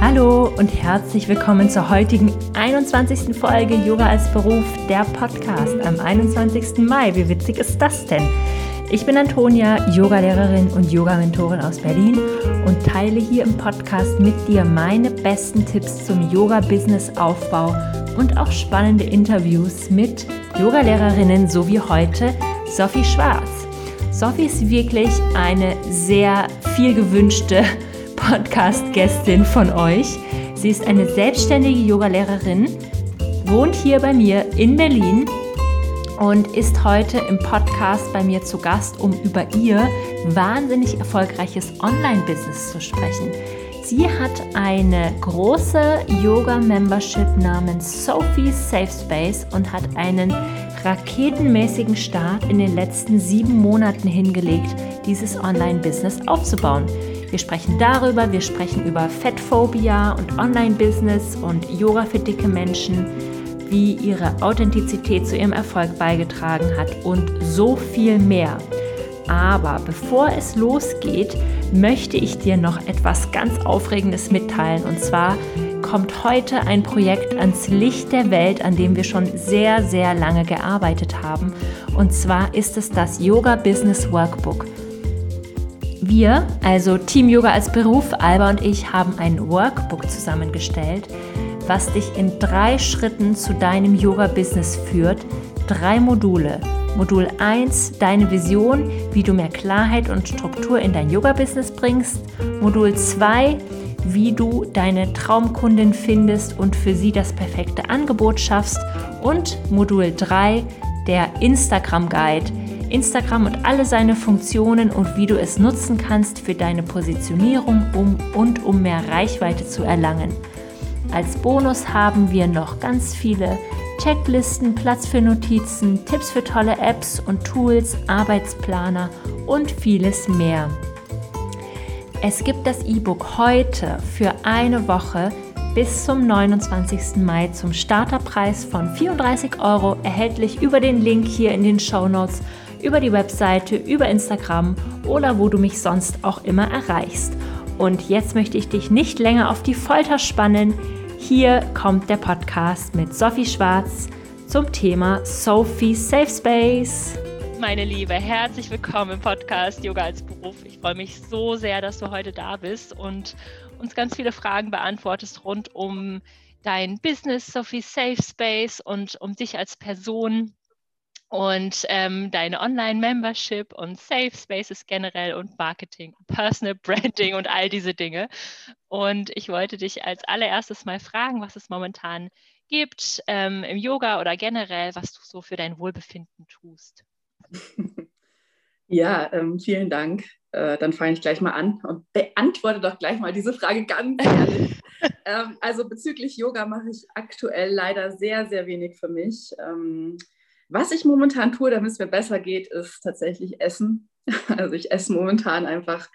Hallo und herzlich willkommen zur heutigen 21. Folge Yoga als Beruf, der Podcast am 21. Mai. Wie witzig ist das denn? Ich bin Antonia, Yogalehrerin und Yoga-Mentorin aus Berlin und teile hier im Podcast mit dir meine besten Tipps zum Yoga-Business-Aufbau und auch spannende Interviews mit Yogalehrerinnen, so wie heute Sophie Schwarz. Sophie ist wirklich eine sehr viel gewünschte Podcast-Gästin von euch. Sie ist eine selbstständige Yogalehrerin, wohnt hier bei mir in Berlin und ist heute im Podcast bei mir zu Gast, um über ihr wahnsinnig erfolgreiches Online-Business zu sprechen. Sie hat eine große Yoga-Membership namens Sophie Safe Space und hat einen raketenmäßigen Start in den letzten sieben Monaten hingelegt, dieses Online-Business aufzubauen. Wir sprechen darüber, wir sprechen über Fettphobia und Online-Business und Yoga für dicke Menschen, wie ihre Authentizität zu ihrem Erfolg beigetragen hat und so viel mehr. Aber bevor es losgeht, möchte ich dir noch etwas ganz Aufregendes mitteilen. Und zwar kommt heute ein Projekt ans Licht der Welt, an dem wir schon sehr, sehr lange gearbeitet haben. Und zwar ist es das Yoga Business Workbook. Wir, also Team Yoga als Beruf, Alba und ich, haben ein Workbook zusammengestellt, was dich in drei Schritten zu deinem Yoga-Business führt. Drei Module. Modul 1, deine Vision, wie du mehr Klarheit und Struktur in dein Yoga-Business bringst. Modul 2, wie du deine Traumkundin findest und für sie das perfekte Angebot schaffst. Und Modul 3, der Instagram-Guide, Instagram und alle seine Funktionen und wie du es nutzen kannst für deine Positionierung um und um mehr Reichweite zu erlangen. Als Bonus haben wir noch ganz viele Checklisten, Platz für Notizen, Tipps für tolle Apps und Tools, Arbeitsplaner und vieles mehr. Es gibt das E-Book heute für eine Woche bis zum 29. Mai zum Starterpreis von 34 Euro erhältlich über den Link hier in den Show Notes über die Webseite, über Instagram oder wo du mich sonst auch immer erreichst. Und jetzt möchte ich dich nicht länger auf die Folter spannen. Hier kommt der Podcast mit Sophie Schwarz zum Thema Sophie Safe Space. Meine Liebe, herzlich willkommen im Podcast Yoga als Beruf. Ich freue mich so sehr, dass du heute da bist und uns ganz viele Fragen beantwortest rund um dein Business, Sophie Safe Space und um dich als Person und ähm, deine Online-Membership und Safe Spaces generell und Marketing, Personal Branding und all diese Dinge. Und ich wollte dich als allererstes mal fragen, was es momentan gibt ähm, im Yoga oder generell, was du so für dein Wohlbefinden tust. Ja, ähm, vielen Dank. Äh, dann fange ich gleich mal an und beantworte doch gleich mal diese Frage ganz ehrlich. ähm, also bezüglich Yoga mache ich aktuell leider sehr, sehr wenig für mich. Was ich momentan tue, damit es mir besser geht, ist tatsächlich Essen. Also ich esse momentan einfach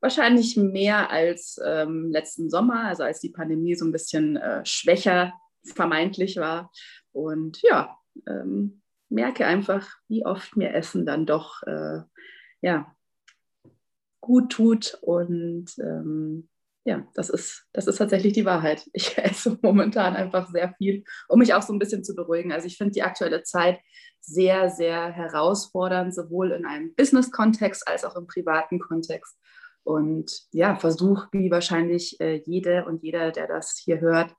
wahrscheinlich mehr als ähm, letzten Sommer, also als die Pandemie so ein bisschen äh, schwächer vermeintlich war. Und ja, ähm, merke einfach, wie oft mir Essen dann doch äh, ja, gut tut und ähm, ja, das ist, das ist tatsächlich die Wahrheit. Ich esse momentan einfach sehr viel, um mich auch so ein bisschen zu beruhigen. Also ich finde die aktuelle Zeit sehr, sehr herausfordernd, sowohl in einem Business-Kontext als auch im privaten Kontext. Und ja, versuche, wie wahrscheinlich äh, jede und jeder, der das hier hört,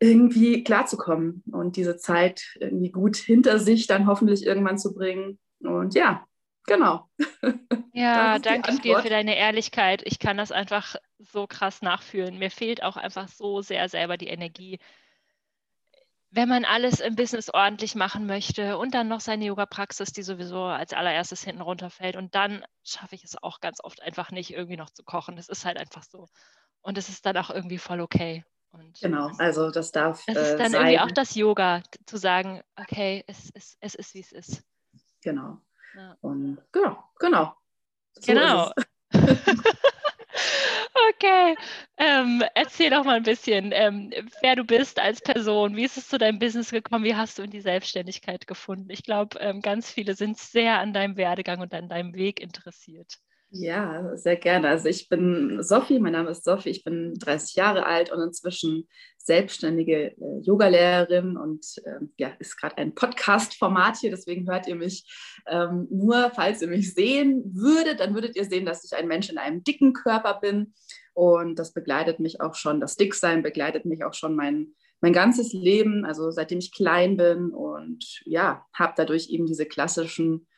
irgendwie klarzukommen und diese Zeit irgendwie gut hinter sich dann hoffentlich irgendwann zu bringen. Und ja, genau. Ja, danke dir für deine Ehrlichkeit. Ich kann das einfach so krass nachfühlen. Mir fehlt auch einfach so sehr selber die Energie. Wenn man alles im Business ordentlich machen möchte und dann noch seine Yoga-Praxis, die sowieso als allererstes hinten runterfällt und dann schaffe ich es auch ganz oft einfach nicht, irgendwie noch zu kochen. Das ist halt einfach so. Und es ist dann auch irgendwie voll okay. Und genau, also das darf. Das ist dann sein. irgendwie auch das Yoga, zu sagen, okay, es, es, es ist, wie es ist. Genau. Ja. Und genau, genau. So genau. okay. Ähm, erzähl doch mal ein bisschen, ähm, wer du bist als Person. Wie ist es zu deinem Business gekommen? Wie hast du in die Selbstständigkeit gefunden? Ich glaube, ähm, ganz viele sind sehr an deinem Werdegang und an deinem Weg interessiert. Ja, sehr gerne. Also ich bin Sophie, mein Name ist Sophie, ich bin 30 Jahre alt und inzwischen selbstständige äh, Yogalehrerin und äh, ja, ist gerade ein Podcast-Format hier, deswegen hört ihr mich ähm, nur, falls ihr mich sehen würdet, dann würdet ihr sehen, dass ich ein Mensch in einem dicken Körper bin und das begleitet mich auch schon, das Dicksein begleitet mich auch schon mein, mein ganzes Leben, also seitdem ich klein bin und ja, habe dadurch eben diese klassischen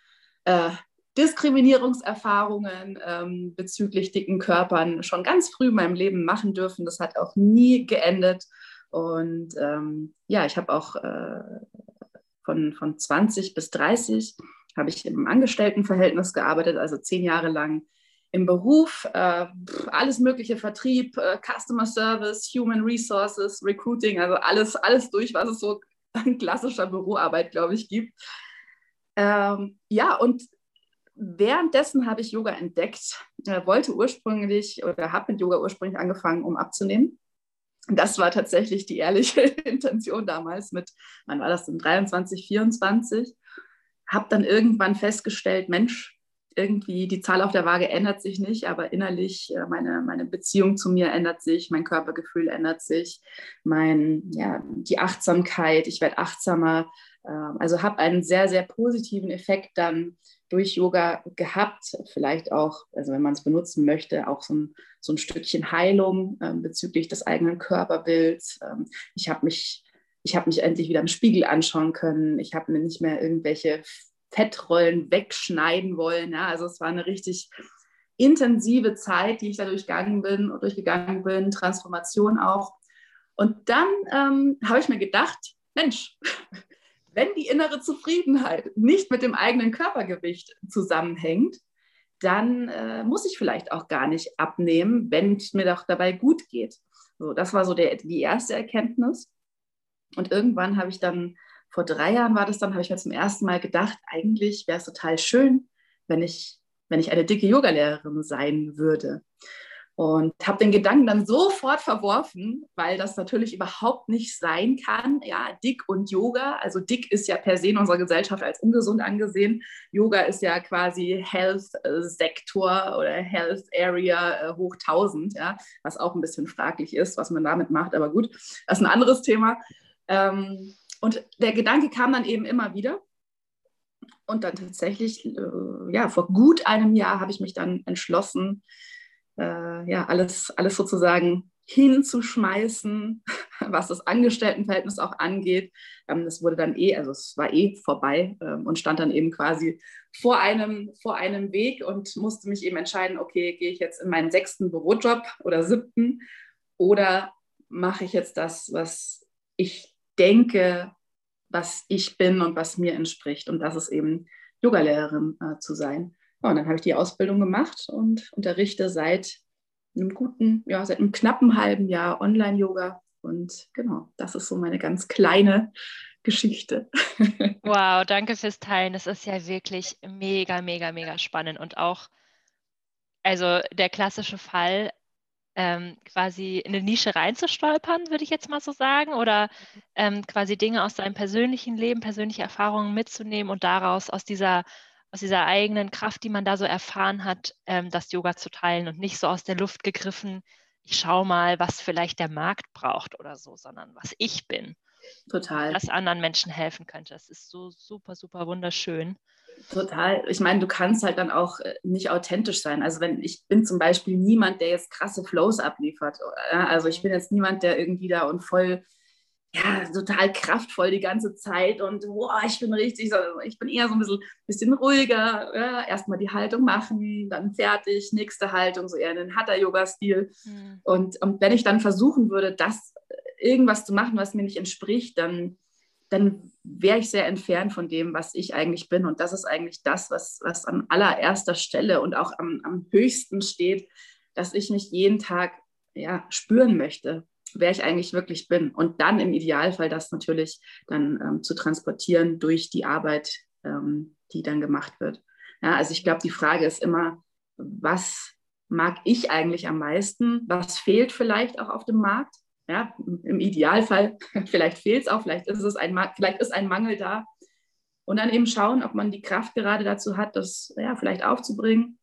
äh, Diskriminierungserfahrungen ähm, bezüglich dicken Körpern schon ganz früh in meinem Leben machen dürfen. Das hat auch nie geendet. Und ähm, ja, ich habe auch äh, von, von 20 bis 30 habe ich im Angestelltenverhältnis gearbeitet, also zehn Jahre lang im Beruf, äh, alles mögliche Vertrieb, äh, Customer Service, Human Resources, Recruiting, also alles, alles durch, was es so an klassischer Büroarbeit, glaube ich, gibt. Ähm, ja, und währenddessen habe ich Yoga entdeckt, äh, wollte ursprünglich oder habe mit Yoga ursprünglich angefangen, um abzunehmen. Das war tatsächlich die ehrliche Intention damals mit, wann war das denn, 23, 24. Habe dann irgendwann festgestellt, Mensch, irgendwie die Zahl auf der Waage ändert sich nicht, aber innerlich äh, meine, meine Beziehung zu mir ändert sich, mein Körpergefühl ändert sich, mein, ja, die Achtsamkeit, ich werde achtsamer. Ähm, also habe einen sehr, sehr positiven Effekt dann durch Yoga gehabt. Vielleicht auch, also wenn man es benutzen möchte, auch so ein, so ein Stückchen Heilung äh, bezüglich des eigenen Körperbilds. Ähm, ich habe mich, ich mich endlich wieder im Spiegel anschauen können. Ich habe mir nicht mehr irgendwelche Fettrollen wegschneiden wollen. Ja? Also es war eine richtig intensive Zeit, die ich da durchgegangen bin, durchgegangen bin, Transformation auch. Und dann ähm, habe ich mir gedacht, Mensch, wenn die innere Zufriedenheit nicht mit dem eigenen Körpergewicht zusammenhängt, dann äh, muss ich vielleicht auch gar nicht abnehmen, wenn es mir doch dabei gut geht. So, das war so der, die erste Erkenntnis. Und irgendwann habe ich dann, vor drei Jahren war das dann, habe ich mir zum ersten Mal gedacht, eigentlich wäre es total schön, wenn ich, wenn ich eine dicke Yogalehrerin sein würde. Und habe den Gedanken dann sofort verworfen, weil das natürlich überhaupt nicht sein kann. Ja, dick und Yoga. Also dick ist ja per se in unserer Gesellschaft als ungesund angesehen. Yoga ist ja quasi Health-Sektor oder Health Area äh, hoch 1000, ja, was auch ein bisschen fraglich ist, was man damit macht. Aber gut, das ist ein anderes Thema. Ähm, und der Gedanke kam dann eben immer wieder. Und dann tatsächlich, äh, ja, vor gut einem Jahr habe ich mich dann entschlossen, äh, ja, alles, alles sozusagen hinzuschmeißen, was das Angestelltenverhältnis auch angeht. Ähm, das wurde dann eh, also es war eh vorbei ähm, und stand dann eben quasi vor einem, vor einem Weg und musste mich eben entscheiden, okay, gehe ich jetzt in meinen sechsten Bürojob oder siebten oder mache ich jetzt das, was ich denke, was ich bin und was mir entspricht. Und das ist eben Yogalehrerin äh, zu sein. Ja, und dann habe ich die Ausbildung gemacht und unterrichte seit einem guten, ja, seit einem knappen halben Jahr Online-Yoga. Und genau, das ist so meine ganz kleine Geschichte. Wow, danke fürs Teilen. Das ist ja wirklich mega, mega, mega spannend. Und auch, also der klassische Fall, ähm, quasi in eine Nische reinzustolpern, würde ich jetzt mal so sagen, oder ähm, quasi Dinge aus seinem persönlichen Leben, persönliche Erfahrungen mitzunehmen und daraus aus dieser aus dieser eigenen Kraft, die man da so erfahren hat, ähm, das Yoga zu teilen und nicht so aus der Luft gegriffen, ich schaue mal, was vielleicht der Markt braucht oder so, sondern was ich bin. Total. Was anderen Menschen helfen könnte. Das ist so super, super wunderschön. Total. Ich meine, du kannst halt dann auch äh, nicht authentisch sein. Also wenn ich bin zum Beispiel niemand, der jetzt krasse Flows abliefert. Also ich bin jetzt niemand, der irgendwie da und voll ja, total kraftvoll die ganze Zeit und boah, ich bin richtig, ich bin eher so ein bisschen, bisschen ruhiger. Ja, erstmal die Haltung machen, dann fertig, nächste Haltung, so eher in den Hatha-Yoga-Stil. Mhm. Und, und wenn ich dann versuchen würde, das irgendwas zu machen, was mir nicht entspricht, dann, dann wäre ich sehr entfernt von dem, was ich eigentlich bin. Und das ist eigentlich das, was, was an allererster Stelle und auch am, am höchsten steht, dass ich mich jeden Tag ja, spüren möchte wer ich eigentlich wirklich bin. Und dann im Idealfall das natürlich dann ähm, zu transportieren durch die Arbeit, ähm, die dann gemacht wird. Ja, also ich glaube, die Frage ist immer, was mag ich eigentlich am meisten? Was fehlt vielleicht auch auf dem Markt? Ja, im Idealfall, vielleicht fehlt es auch, vielleicht ist es ein, vielleicht ist ein Mangel da. Und dann eben schauen, ob man die Kraft gerade dazu hat, das ja, vielleicht aufzubringen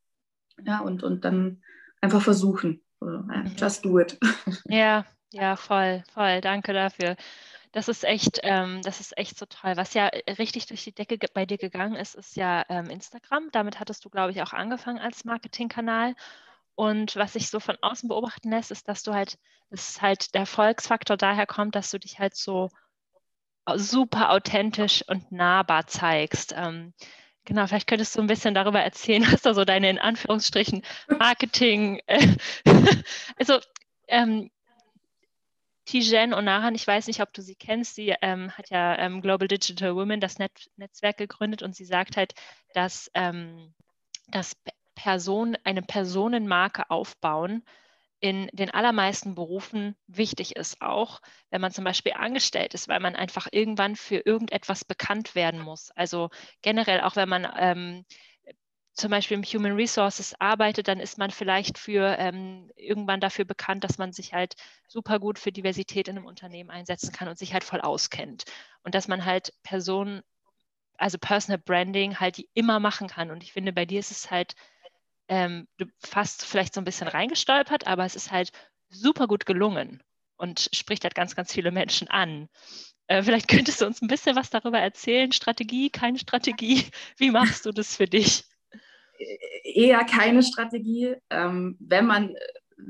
Ja, und, und dann einfach versuchen. Just do it. Ja, ja, voll, voll. Danke dafür. Das ist echt, ähm, das ist echt so toll. Was ja richtig durch die Decke bei dir gegangen ist, ist ja ähm, Instagram. Damit hattest du, glaube ich, auch angefangen als Marketingkanal. Und was sich so von außen beobachten lässt, ist, dass du halt, dass halt der Erfolgsfaktor daher kommt, dass du dich halt so super authentisch und nahbar zeigst. Ähm, genau, vielleicht könntest du ein bisschen darüber erzählen, was da so deine in Anführungsstrichen Marketing, äh, also ähm, Tijen Onaran, ich weiß nicht, ob du sie kennst, sie ähm, hat ja ähm, Global Digital Women, das Net Netzwerk gegründet und sie sagt halt, dass, ähm, dass Person, eine Personenmarke aufbauen in den allermeisten Berufen wichtig ist, auch wenn man zum Beispiel angestellt ist, weil man einfach irgendwann für irgendetwas bekannt werden muss. Also generell auch wenn man ähm, zum Beispiel im Human Resources arbeitet, dann ist man vielleicht für ähm, irgendwann dafür bekannt, dass man sich halt super gut für Diversität in einem Unternehmen einsetzen kann und sich halt voll auskennt. Und dass man halt Personen, also Personal Branding halt die immer machen kann. Und ich finde, bei dir ist es halt ähm, fast vielleicht so ein bisschen reingestolpert, aber es ist halt super gut gelungen und spricht halt ganz, ganz viele Menschen an. Äh, vielleicht könntest du uns ein bisschen was darüber erzählen. Strategie, keine Strategie. Wie machst du das für dich? Eher keine Strategie. Ähm, wenn man äh,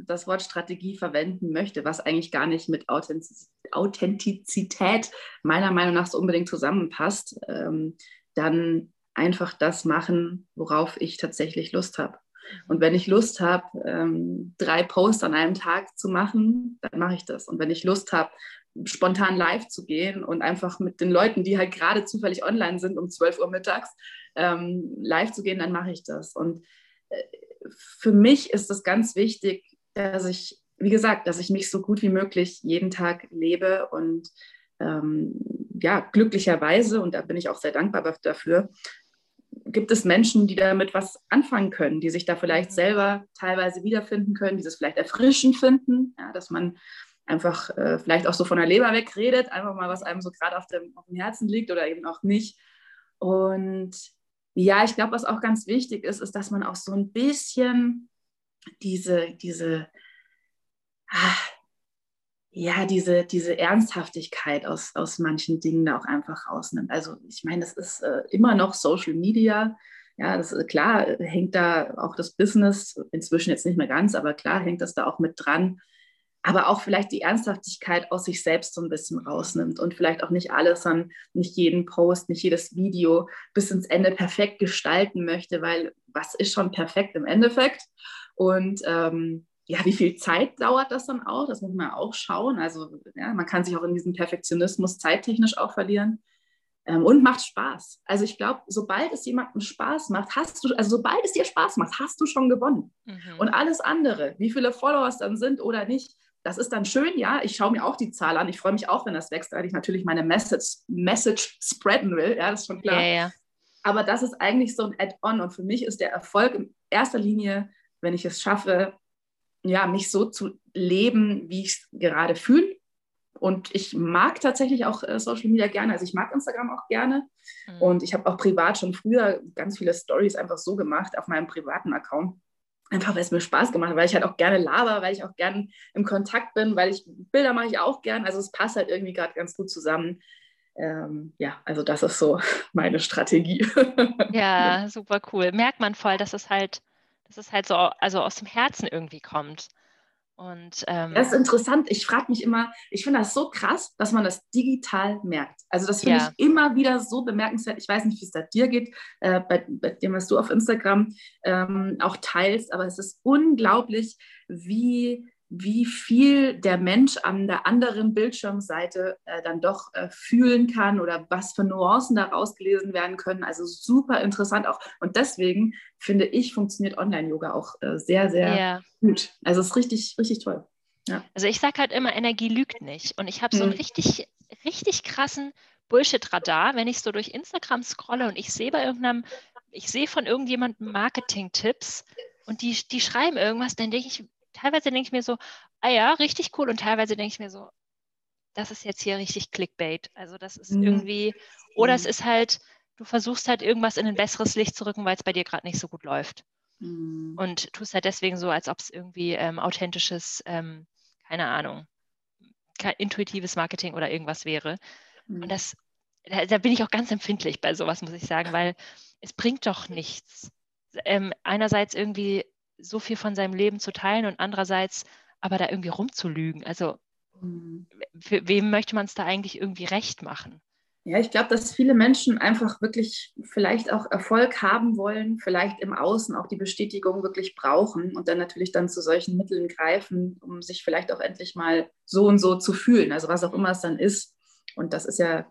das Wort Strategie verwenden möchte, was eigentlich gar nicht mit Authentizität meiner Meinung nach so unbedingt zusammenpasst, ähm, dann einfach das machen, worauf ich tatsächlich Lust habe. Und wenn ich Lust habe, ähm, drei Posts an einem Tag zu machen, dann mache ich das. Und wenn ich Lust habe, spontan live zu gehen und einfach mit den Leuten, die halt gerade zufällig online sind, um 12 Uhr mittags ähm, live zu gehen, dann mache ich das. Und äh, für mich ist es ganz wichtig, dass ich, wie gesagt, dass ich mich so gut wie möglich jeden Tag lebe und ähm, ja, glücklicherweise, und da bin ich auch sehr dankbar dafür, gibt es Menschen, die damit was anfangen können, die sich da vielleicht selber teilweise wiederfinden können, die es vielleicht erfrischend finden, ja, dass man einfach äh, vielleicht auch so von der Leber wegredet, einfach mal, was einem so gerade auf dem, auf dem Herzen liegt oder eben auch nicht. Und ja, ich glaube, was auch ganz wichtig ist, ist, dass man auch so ein bisschen diese, diese, ah, ja, diese, diese Ernsthaftigkeit aus, aus manchen Dingen da auch einfach rausnimmt. Also ich meine, das ist äh, immer noch Social Media. Ja, das ist klar, hängt da auch das Business, inzwischen jetzt nicht mehr ganz, aber klar hängt das da auch mit dran. Aber auch vielleicht die Ernsthaftigkeit aus sich selbst so ein bisschen rausnimmt und vielleicht auch nicht alles an, nicht jeden Post, nicht jedes Video bis ins Ende perfekt gestalten möchte, weil was ist schon perfekt im Endeffekt? Und ähm, ja, wie viel Zeit dauert das dann auch? Das muss man auch schauen. Also ja, man kann sich auch in diesem Perfektionismus zeittechnisch auch verlieren. Ähm, und macht Spaß. Also ich glaube, sobald es jemandem Spaß macht, hast du, also sobald es dir Spaß macht, hast du schon gewonnen. Mhm. Und alles andere, wie viele Follower es dann sind oder nicht, das ist dann schön, ja. Ich schaue mir auch die Zahl an. Ich freue mich auch, wenn das wächst, weil ich natürlich meine Message, Message spreaden will. Ja, das ist schon klar. Ja, ja. Aber das ist eigentlich so ein Add-on. Und für mich ist der Erfolg in erster Linie, wenn ich es schaffe, ja, mich so zu leben, wie ich es gerade fühle. Und ich mag tatsächlich auch äh, Social Media gerne. Also ich mag Instagram auch gerne. Mhm. Und ich habe auch privat schon früher ganz viele Stories einfach so gemacht auf meinem privaten Account. Einfach weil es mir Spaß gemacht hat, weil ich halt auch gerne laber, weil ich auch gerne im Kontakt bin, weil ich Bilder mache ich auch gern. Also es passt halt irgendwie gerade ganz gut zusammen. Ähm, ja, also das ist so meine Strategie. Ja, super cool. Merkt man voll, dass es halt dass es halt so also aus dem Herzen irgendwie kommt. Und, ähm, das ist interessant. Ich frage mich immer, ich finde das so krass, dass man das digital merkt. Also das finde ja. ich immer wieder so bemerkenswert. Ich weiß nicht, wie es da dir geht, äh, bei, bei, dem, was du auf Instagram ähm, auch teilst, aber es ist unglaublich, wie wie viel der Mensch an der anderen Bildschirmseite äh, dann doch äh, fühlen kann oder was für Nuancen daraus gelesen werden können. Also super interessant auch. Und deswegen finde ich, funktioniert Online-Yoga auch äh, sehr, sehr ja. gut. Also es ist richtig, richtig toll. Ja. Also ich sage halt immer, Energie lügt nicht. Und ich habe so einen hm. richtig, richtig krassen Bullshit-Radar, wenn ich so durch Instagram scrolle und ich sehe bei irgendeinem, ich sehe von irgendjemandem Marketing-Tipps und die, die schreiben irgendwas, dann denke ich, teilweise denke ich mir so, ah ja, richtig cool. Und teilweise denke ich mir so, das ist jetzt hier richtig Clickbait. Also das ist mhm. irgendwie, oder es ist halt, du versuchst halt irgendwas in ein besseres Licht zu rücken, weil es bei dir gerade nicht so gut läuft. mhm. und tust halt deswegen so, als ob es irgendwie ähm, authentisches, ähm, keine Ahnung, intuitives Marketing oder irgendwas wäre. Mhm. Und das, da, da, bin ich auch ganz empfindlich bei sowas, muss ich sagen, weil es bringt doch nichts. Ähm, einerseits irgendwie so viel von seinem Leben zu teilen und andererseits aber da irgendwie rumzulügen. Also mhm. für wem möchte man es da eigentlich irgendwie recht machen? Ja, ich glaube, dass viele Menschen einfach wirklich vielleicht auch Erfolg haben wollen, vielleicht im Außen auch die Bestätigung wirklich brauchen und dann natürlich dann zu solchen Mitteln greifen, um sich vielleicht auch endlich mal so und so zu fühlen, also was auch immer es dann ist. Und das ist ja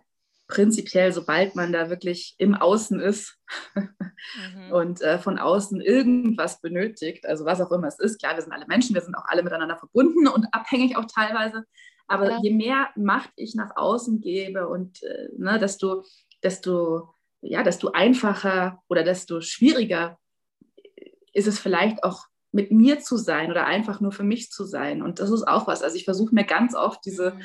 prinzipiell, sobald man da wirklich im Außen ist mhm. und äh, von außen irgendwas benötigt, also was auch immer es ist, klar, wir sind alle Menschen, wir sind auch alle miteinander verbunden und abhängig auch teilweise, aber ja. je mehr Macht ich nach außen gebe und äh, ne, desto, desto, ja, desto einfacher oder desto schwieriger ist es vielleicht auch mit mir zu sein oder einfach nur für mich zu sein. Und das ist auch was. Also ich versuche mir ganz oft diese, mhm.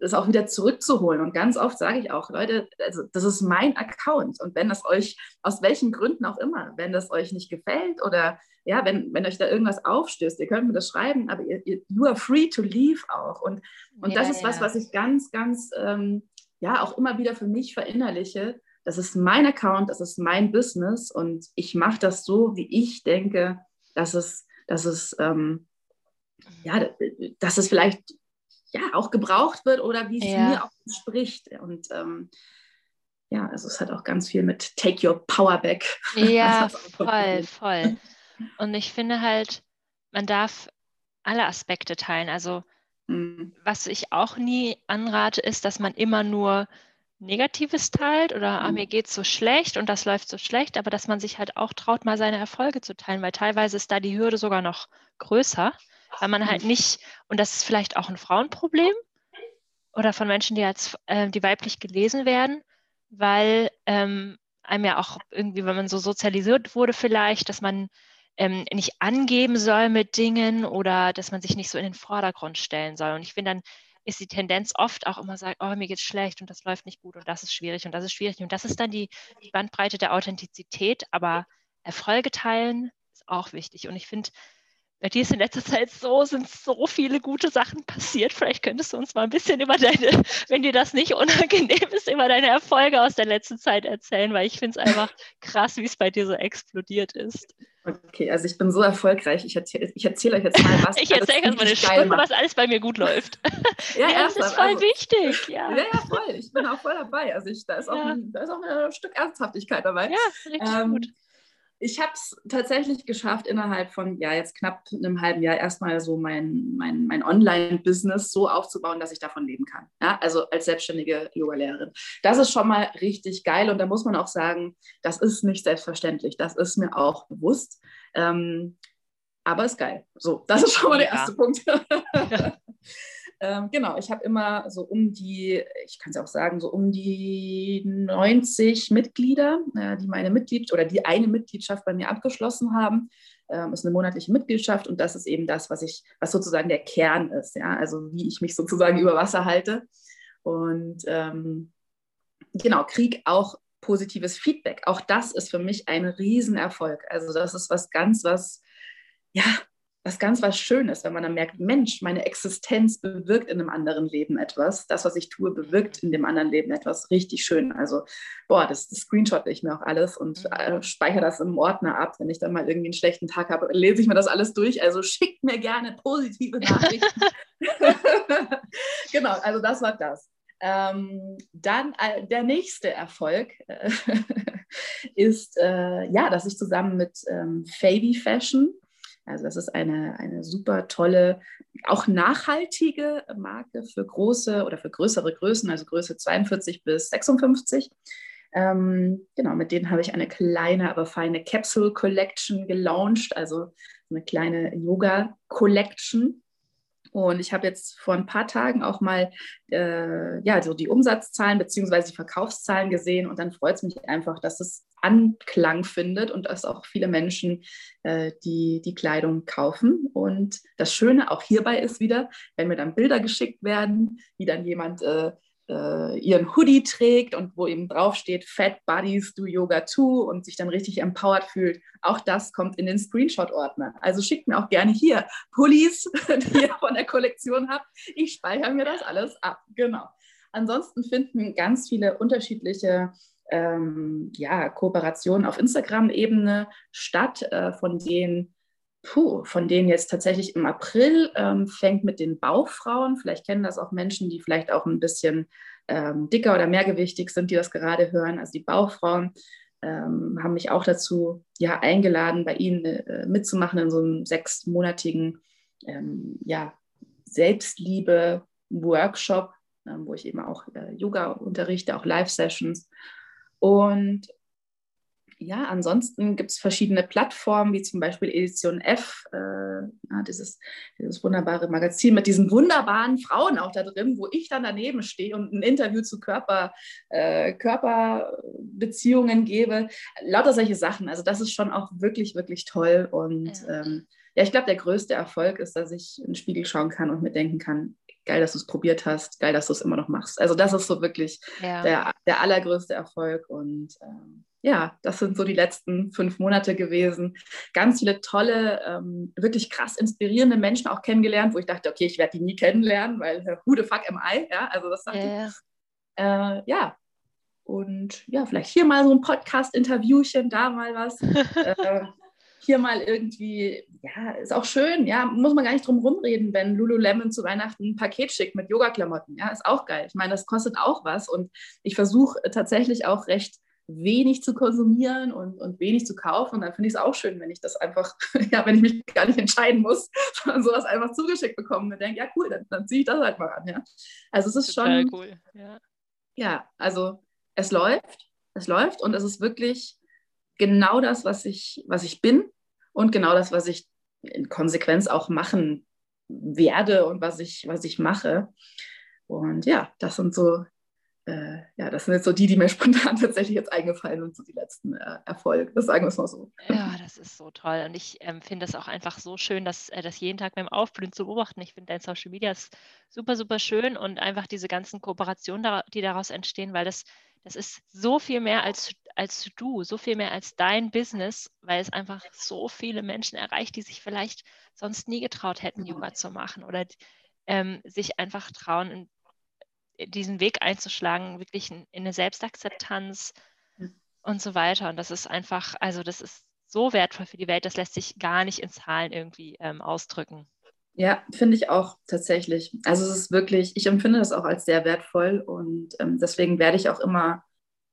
Das auch wieder zurückzuholen. Und ganz oft sage ich auch, Leute, also das ist mein Account. Und wenn das euch, aus welchen Gründen auch immer, wenn das euch nicht gefällt oder ja, wenn, wenn euch da irgendwas aufstößt, ihr könnt mir das schreiben, aber ihr, ihr, you are free to leave auch. Und, und ja, das ist ja. was, was ich ganz, ganz, ähm, ja, auch immer wieder für mich verinnerliche. Das ist mein Account, das ist mein Business und ich mache das so, wie ich denke, dass es, dass es, ähm, ja, dass es vielleicht ja auch gebraucht wird oder wie es ja. mir auch entspricht. Und ähm, ja, also es hat auch ganz viel mit Take Your Power Back. Ja, voll, voll. Und ich finde halt, man darf alle Aspekte teilen. Also mhm. was ich auch nie anrate, ist, dass man immer nur Negatives teilt oder ah, mhm. mir geht es so schlecht und das läuft so schlecht, aber dass man sich halt auch traut, mal seine Erfolge zu teilen, weil teilweise ist da die Hürde sogar noch größer, weil man halt nicht, und das ist vielleicht auch ein Frauenproblem oder von Menschen, die als äh, die weiblich gelesen werden, weil ähm, einem ja auch irgendwie, wenn man so sozialisiert wurde vielleicht, dass man ähm, nicht angeben soll mit Dingen oder dass man sich nicht so in den Vordergrund stellen soll. Und ich finde, dann ist die Tendenz oft auch immer sagt, oh, mir geht's schlecht und das läuft nicht gut und das ist schwierig und das ist schwierig. Und das ist dann die, die Bandbreite der Authentizität. Aber Erfolge teilen ist auch wichtig. Und ich finde, bei dir ist in letzter Zeit so, sind so viele gute Sachen passiert. Vielleicht könntest du uns mal ein bisschen über deine, wenn dir das nicht unangenehm ist, über deine Erfolge aus der letzten Zeit erzählen, weil ich finde es einfach krass, wie es bei dir so explodiert ist. Okay, also ich bin so erfolgreich. Ich erzähle ich erzähl euch jetzt mal, was Ich erzähle jetzt mal eine Stunde, was alles bei mir gut läuft. ja, ja das ist voll also, wichtig. Ja. ja, ja, voll. Ich bin auch voll dabei. Also ich, da, ist auch ja. ein, da ist auch ein Stück Ernsthaftigkeit dabei. Ja, richtig ähm, gut ich habe es tatsächlich geschafft, innerhalb von ja jetzt knapp einem halben Jahr erstmal so mein, mein, mein Online-Business so aufzubauen, dass ich davon leben kann. Ja, also als selbstständige Yoga-Lehrerin. Das ist schon mal richtig geil und da muss man auch sagen, das ist nicht selbstverständlich. Das ist mir auch bewusst. Ähm, aber ist geil. So, das ist schon mal der erste Punkt. Ähm, genau, ich habe immer so um die, ich kann es auch sagen, so um die 90 Mitglieder, äh, die meine Mitglied oder die eine Mitgliedschaft bei mir abgeschlossen haben. Ähm, ist eine monatliche Mitgliedschaft und das ist eben das, was ich, was sozusagen der Kern ist, ja, also wie ich mich sozusagen über Wasser halte. Und ähm, genau, kriege auch positives Feedback. Auch das ist für mich ein Riesenerfolg. Also das ist was ganz, was ja, was ganz was Schönes, wenn man dann merkt, Mensch, meine Existenz bewirkt in einem anderen Leben etwas. Das, was ich tue, bewirkt in dem anderen Leben etwas richtig schön. Also, boah, das, das screenshot ich mir auch alles und mhm. äh, speichere das im Ordner ab. Wenn ich dann mal irgendwie einen schlechten Tag habe, lese ich mir das alles durch. Also schickt mir gerne positive Nachrichten. genau, also das war das. Ähm, dann äh, der nächste Erfolg äh, ist, äh, ja, dass ich zusammen mit ähm, Favy Fashion also das ist eine, eine super tolle, auch nachhaltige Marke für große oder für größere Größen, also Größe 42 bis 56. Ähm, genau, mit denen habe ich eine kleine, aber feine Capsule Collection gelauncht, also eine kleine Yoga Collection. Und ich habe jetzt vor ein paar Tagen auch mal äh, ja, so die Umsatzzahlen bzw. die Verkaufszahlen gesehen und dann freut es mich einfach, dass es Anklang findet und dass auch viele Menschen äh, die, die Kleidung kaufen. Und das Schöne auch hierbei ist wieder, wenn mir dann Bilder geschickt werden, wie dann jemand äh, äh, ihren Hoodie trägt und wo eben draufsteht, Fat Buddies do Yoga too und sich dann richtig empowered fühlt. Auch das kommt in den Screenshot-Ordner. Also schickt mir auch gerne hier Pullis, die ihr von der Kollektion habt. Ich speichere mir das alles ab. Genau. Ansonsten finden ganz viele unterschiedliche ähm, ja, Kooperationen auf Instagram-Ebene statt, äh, von denen puh, von denen jetzt tatsächlich im April ähm, fängt mit den Bauchfrauen. Vielleicht kennen das auch Menschen, die vielleicht auch ein bisschen ähm, dicker oder mehrgewichtig sind, die das gerade hören. Also die Bauchfrauen ähm, haben mich auch dazu ja, eingeladen, bei ihnen äh, mitzumachen in so einem sechsmonatigen ähm, ja, Selbstliebe-Workshop, äh, wo ich eben auch äh, Yoga unterrichte, auch Live-Sessions. Und ja, ansonsten gibt es verschiedene Plattformen, wie zum Beispiel Edition F, äh, ja, dieses, dieses wunderbare Magazin mit diesen wunderbaren Frauen auch da drin, wo ich dann daneben stehe und ein Interview zu Körper, äh, Körperbeziehungen gebe. Lauter solche Sachen. Also das ist schon auch wirklich, wirklich toll. Und ja, ähm, ja ich glaube, der größte Erfolg ist, dass ich in den Spiegel schauen kann und mir denken kann, geil, dass du es probiert hast, geil, dass du es immer noch machst. Also das ist so wirklich ja. der, der allergrößte Erfolg. Und ähm, ja, das sind so die letzten fünf Monate gewesen. Ganz viele tolle, ähm, wirklich krass inspirierende Menschen auch kennengelernt, wo ich dachte, okay, ich werde die nie kennenlernen, weil äh, who the fuck am I? Ja, also das dachte yeah. ich. Äh, ja, und ja, vielleicht hier mal so ein Podcast-Interviewchen, da mal was. äh, hier mal irgendwie, ja, ist auch schön, ja, muss man gar nicht drum rumreden, wenn Lululemon zu Weihnachten ein Paket schickt mit Yoga-Klamotten, ja, ist auch geil. Ich meine, das kostet auch was und ich versuche tatsächlich auch recht wenig zu konsumieren und, und wenig zu kaufen. Und dann finde ich es auch schön, wenn ich das einfach, ja, wenn ich mich gar nicht entscheiden muss, sondern sowas einfach zugeschickt bekomme und denke, ja, cool, dann, dann ziehe ich das halt mal an. Ja. Also es ist Total schon. cool. Ja. ja, also es läuft, es läuft und es ist wirklich genau das, was ich, was ich bin und genau das, was ich in Konsequenz auch machen werde und was ich, was ich mache. Und ja, das sind so äh, ja, das sind jetzt so die, die mir spontan tatsächlich jetzt eingefallen sind, so die letzten äh, Erfolge. Das sagen wir es mal so. Ja, das ist so toll. Und ich ähm, finde es auch einfach so schön, dass äh, das jeden Tag beim Aufblühen zu beobachten. Ich finde dein Social Media ist super, super schön und einfach diese ganzen Kooperationen, die daraus entstehen, weil das, das ist so viel mehr als, als du, so viel mehr als dein Business, weil es einfach so viele Menschen erreicht, die sich vielleicht sonst nie getraut hätten, Yoga zu machen oder ähm, sich einfach trauen, in diesen Weg einzuschlagen, wirklich in, eine Selbstakzeptanz mhm. und so weiter. Und das ist einfach, also das ist so wertvoll für die Welt, das lässt sich gar nicht in Zahlen irgendwie ähm, ausdrücken. Ja, finde ich auch tatsächlich. Also es ist wirklich, ich empfinde das auch als sehr wertvoll und ähm, deswegen werde ich auch immer,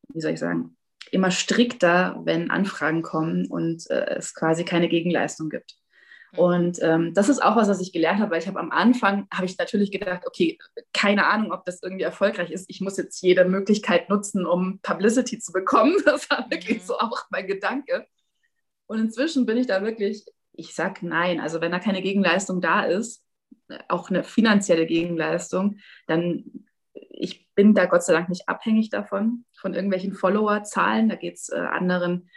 wie soll ich sagen, immer strikter, wenn Anfragen kommen und äh, es quasi keine Gegenleistung gibt. Mhm. Und ähm, das ist auch was, was ich gelernt habe, weil ich habe am Anfang, habe ich natürlich gedacht, okay, keine Ahnung, ob das irgendwie erfolgreich ist. Ich muss jetzt jede Möglichkeit nutzen, um Publicity zu bekommen. Das war wirklich mhm. so auch mein Gedanke. Und inzwischen bin ich da wirklich, ich sage nein. Also wenn da keine Gegenleistung da ist, auch eine finanzielle Gegenleistung, dann ich bin da Gott sei Dank nicht abhängig davon, von irgendwelchen Followerzahlen. Da geht es äh, anderen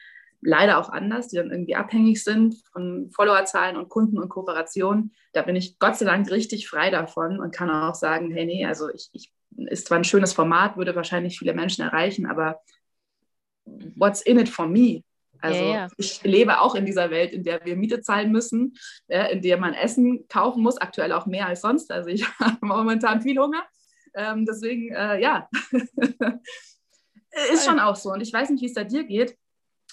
leider auch anders, die dann irgendwie abhängig sind von Followerzahlen und Kunden und Kooperationen. Da bin ich Gott sei Dank richtig frei davon und kann auch sagen, hey, nee, also ich, ich ist zwar ein schönes Format, würde wahrscheinlich viele Menschen erreichen, aber what's in it for me? Also ja, ja. ich lebe auch in dieser Welt, in der wir Miete zahlen müssen, in der man Essen kaufen muss, aktuell auch mehr als sonst. Also ich habe momentan viel Hunger. Ähm, deswegen, äh, ja, ist schon auch so. Und ich weiß nicht, wie es da dir geht.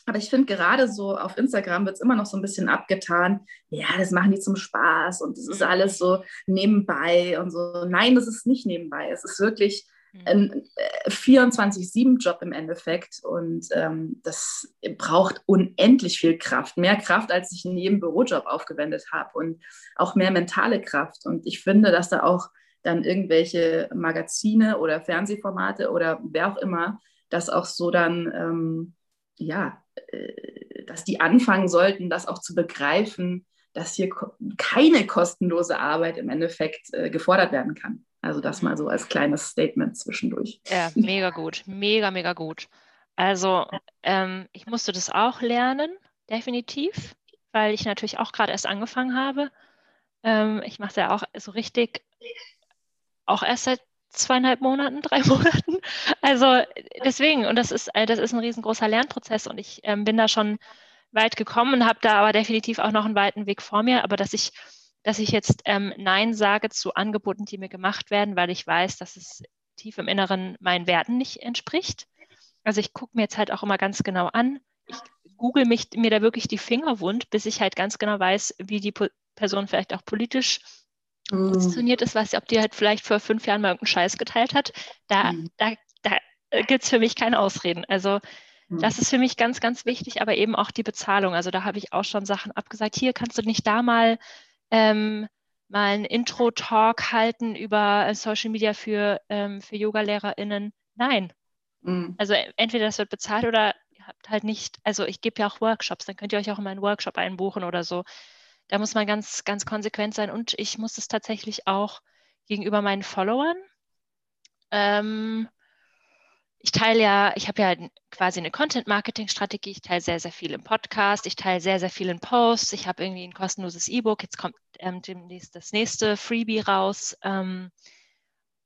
Aber ich finde gerade so auf Instagram wird es immer noch so ein bisschen abgetan. Ja, das machen die zum Spaß und das ist mhm. alles so nebenbei und so. Nein, das ist nicht nebenbei. Es ist wirklich mhm. ein 24-7-Job äh, im Endeffekt und ähm, das braucht unendlich viel Kraft. Mehr Kraft, als ich in jedem Bürojob aufgewendet habe und auch mehr mentale Kraft. Und ich finde, dass da auch dann irgendwelche Magazine oder Fernsehformate oder wer auch immer das auch so dann. Ähm, ja, äh, dass die anfangen sollten, das auch zu begreifen, dass hier keine kostenlose Arbeit im Endeffekt äh, gefordert werden kann. Also das mal so als kleines Statement zwischendurch. Ja, mega gut, mega, mega gut. Also ähm, ich musste das auch lernen, definitiv, weil ich natürlich auch gerade erst angefangen habe. Ähm, ich mache ja auch so richtig, auch erst seit zweieinhalb Monaten, drei Monaten. Also deswegen, und das ist, äh, das ist ein riesengroßer Lernprozess und ich ähm, bin da schon weit gekommen und habe da aber definitiv auch noch einen weiten Weg vor mir. Aber dass ich, dass ich jetzt ähm, Nein sage zu Angeboten, die mir gemacht werden, weil ich weiß, dass es tief im Inneren meinen Werten nicht entspricht. Also ich gucke mir jetzt halt auch immer ganz genau an. Ich google mich, mir da wirklich die Finger wund, bis ich halt ganz genau weiß, wie die Person vielleicht auch politisch mm. positioniert ist, was, ob die halt vielleicht vor fünf Jahren mal irgendeinen Scheiß geteilt hat. Da, mm. da, da äh, gibt es für mich keine Ausreden. Also das ist für mich ganz, ganz wichtig, aber eben auch die Bezahlung. Also da habe ich auch schon Sachen abgesagt. Hier kannst du nicht da mal ähm, mal einen Intro-Talk halten über äh, Social Media für, ähm, für Yoga-LehrerInnen. Nein. Mhm. Also entweder das wird bezahlt oder ihr habt halt nicht, also ich gebe ja auch Workshops, dann könnt ihr euch auch in meinen Workshop einbuchen oder so. Da muss man ganz, ganz konsequent sein und ich muss es tatsächlich auch gegenüber meinen Followern. Ähm, ich teile ja, ich habe ja quasi eine Content-Marketing-Strategie. Ich teile sehr, sehr viel im Podcast. Ich teile sehr, sehr viel in Posts. Ich habe irgendwie ein kostenloses E-Book. Jetzt kommt ähm, demnächst das nächste Freebie raus. Ähm,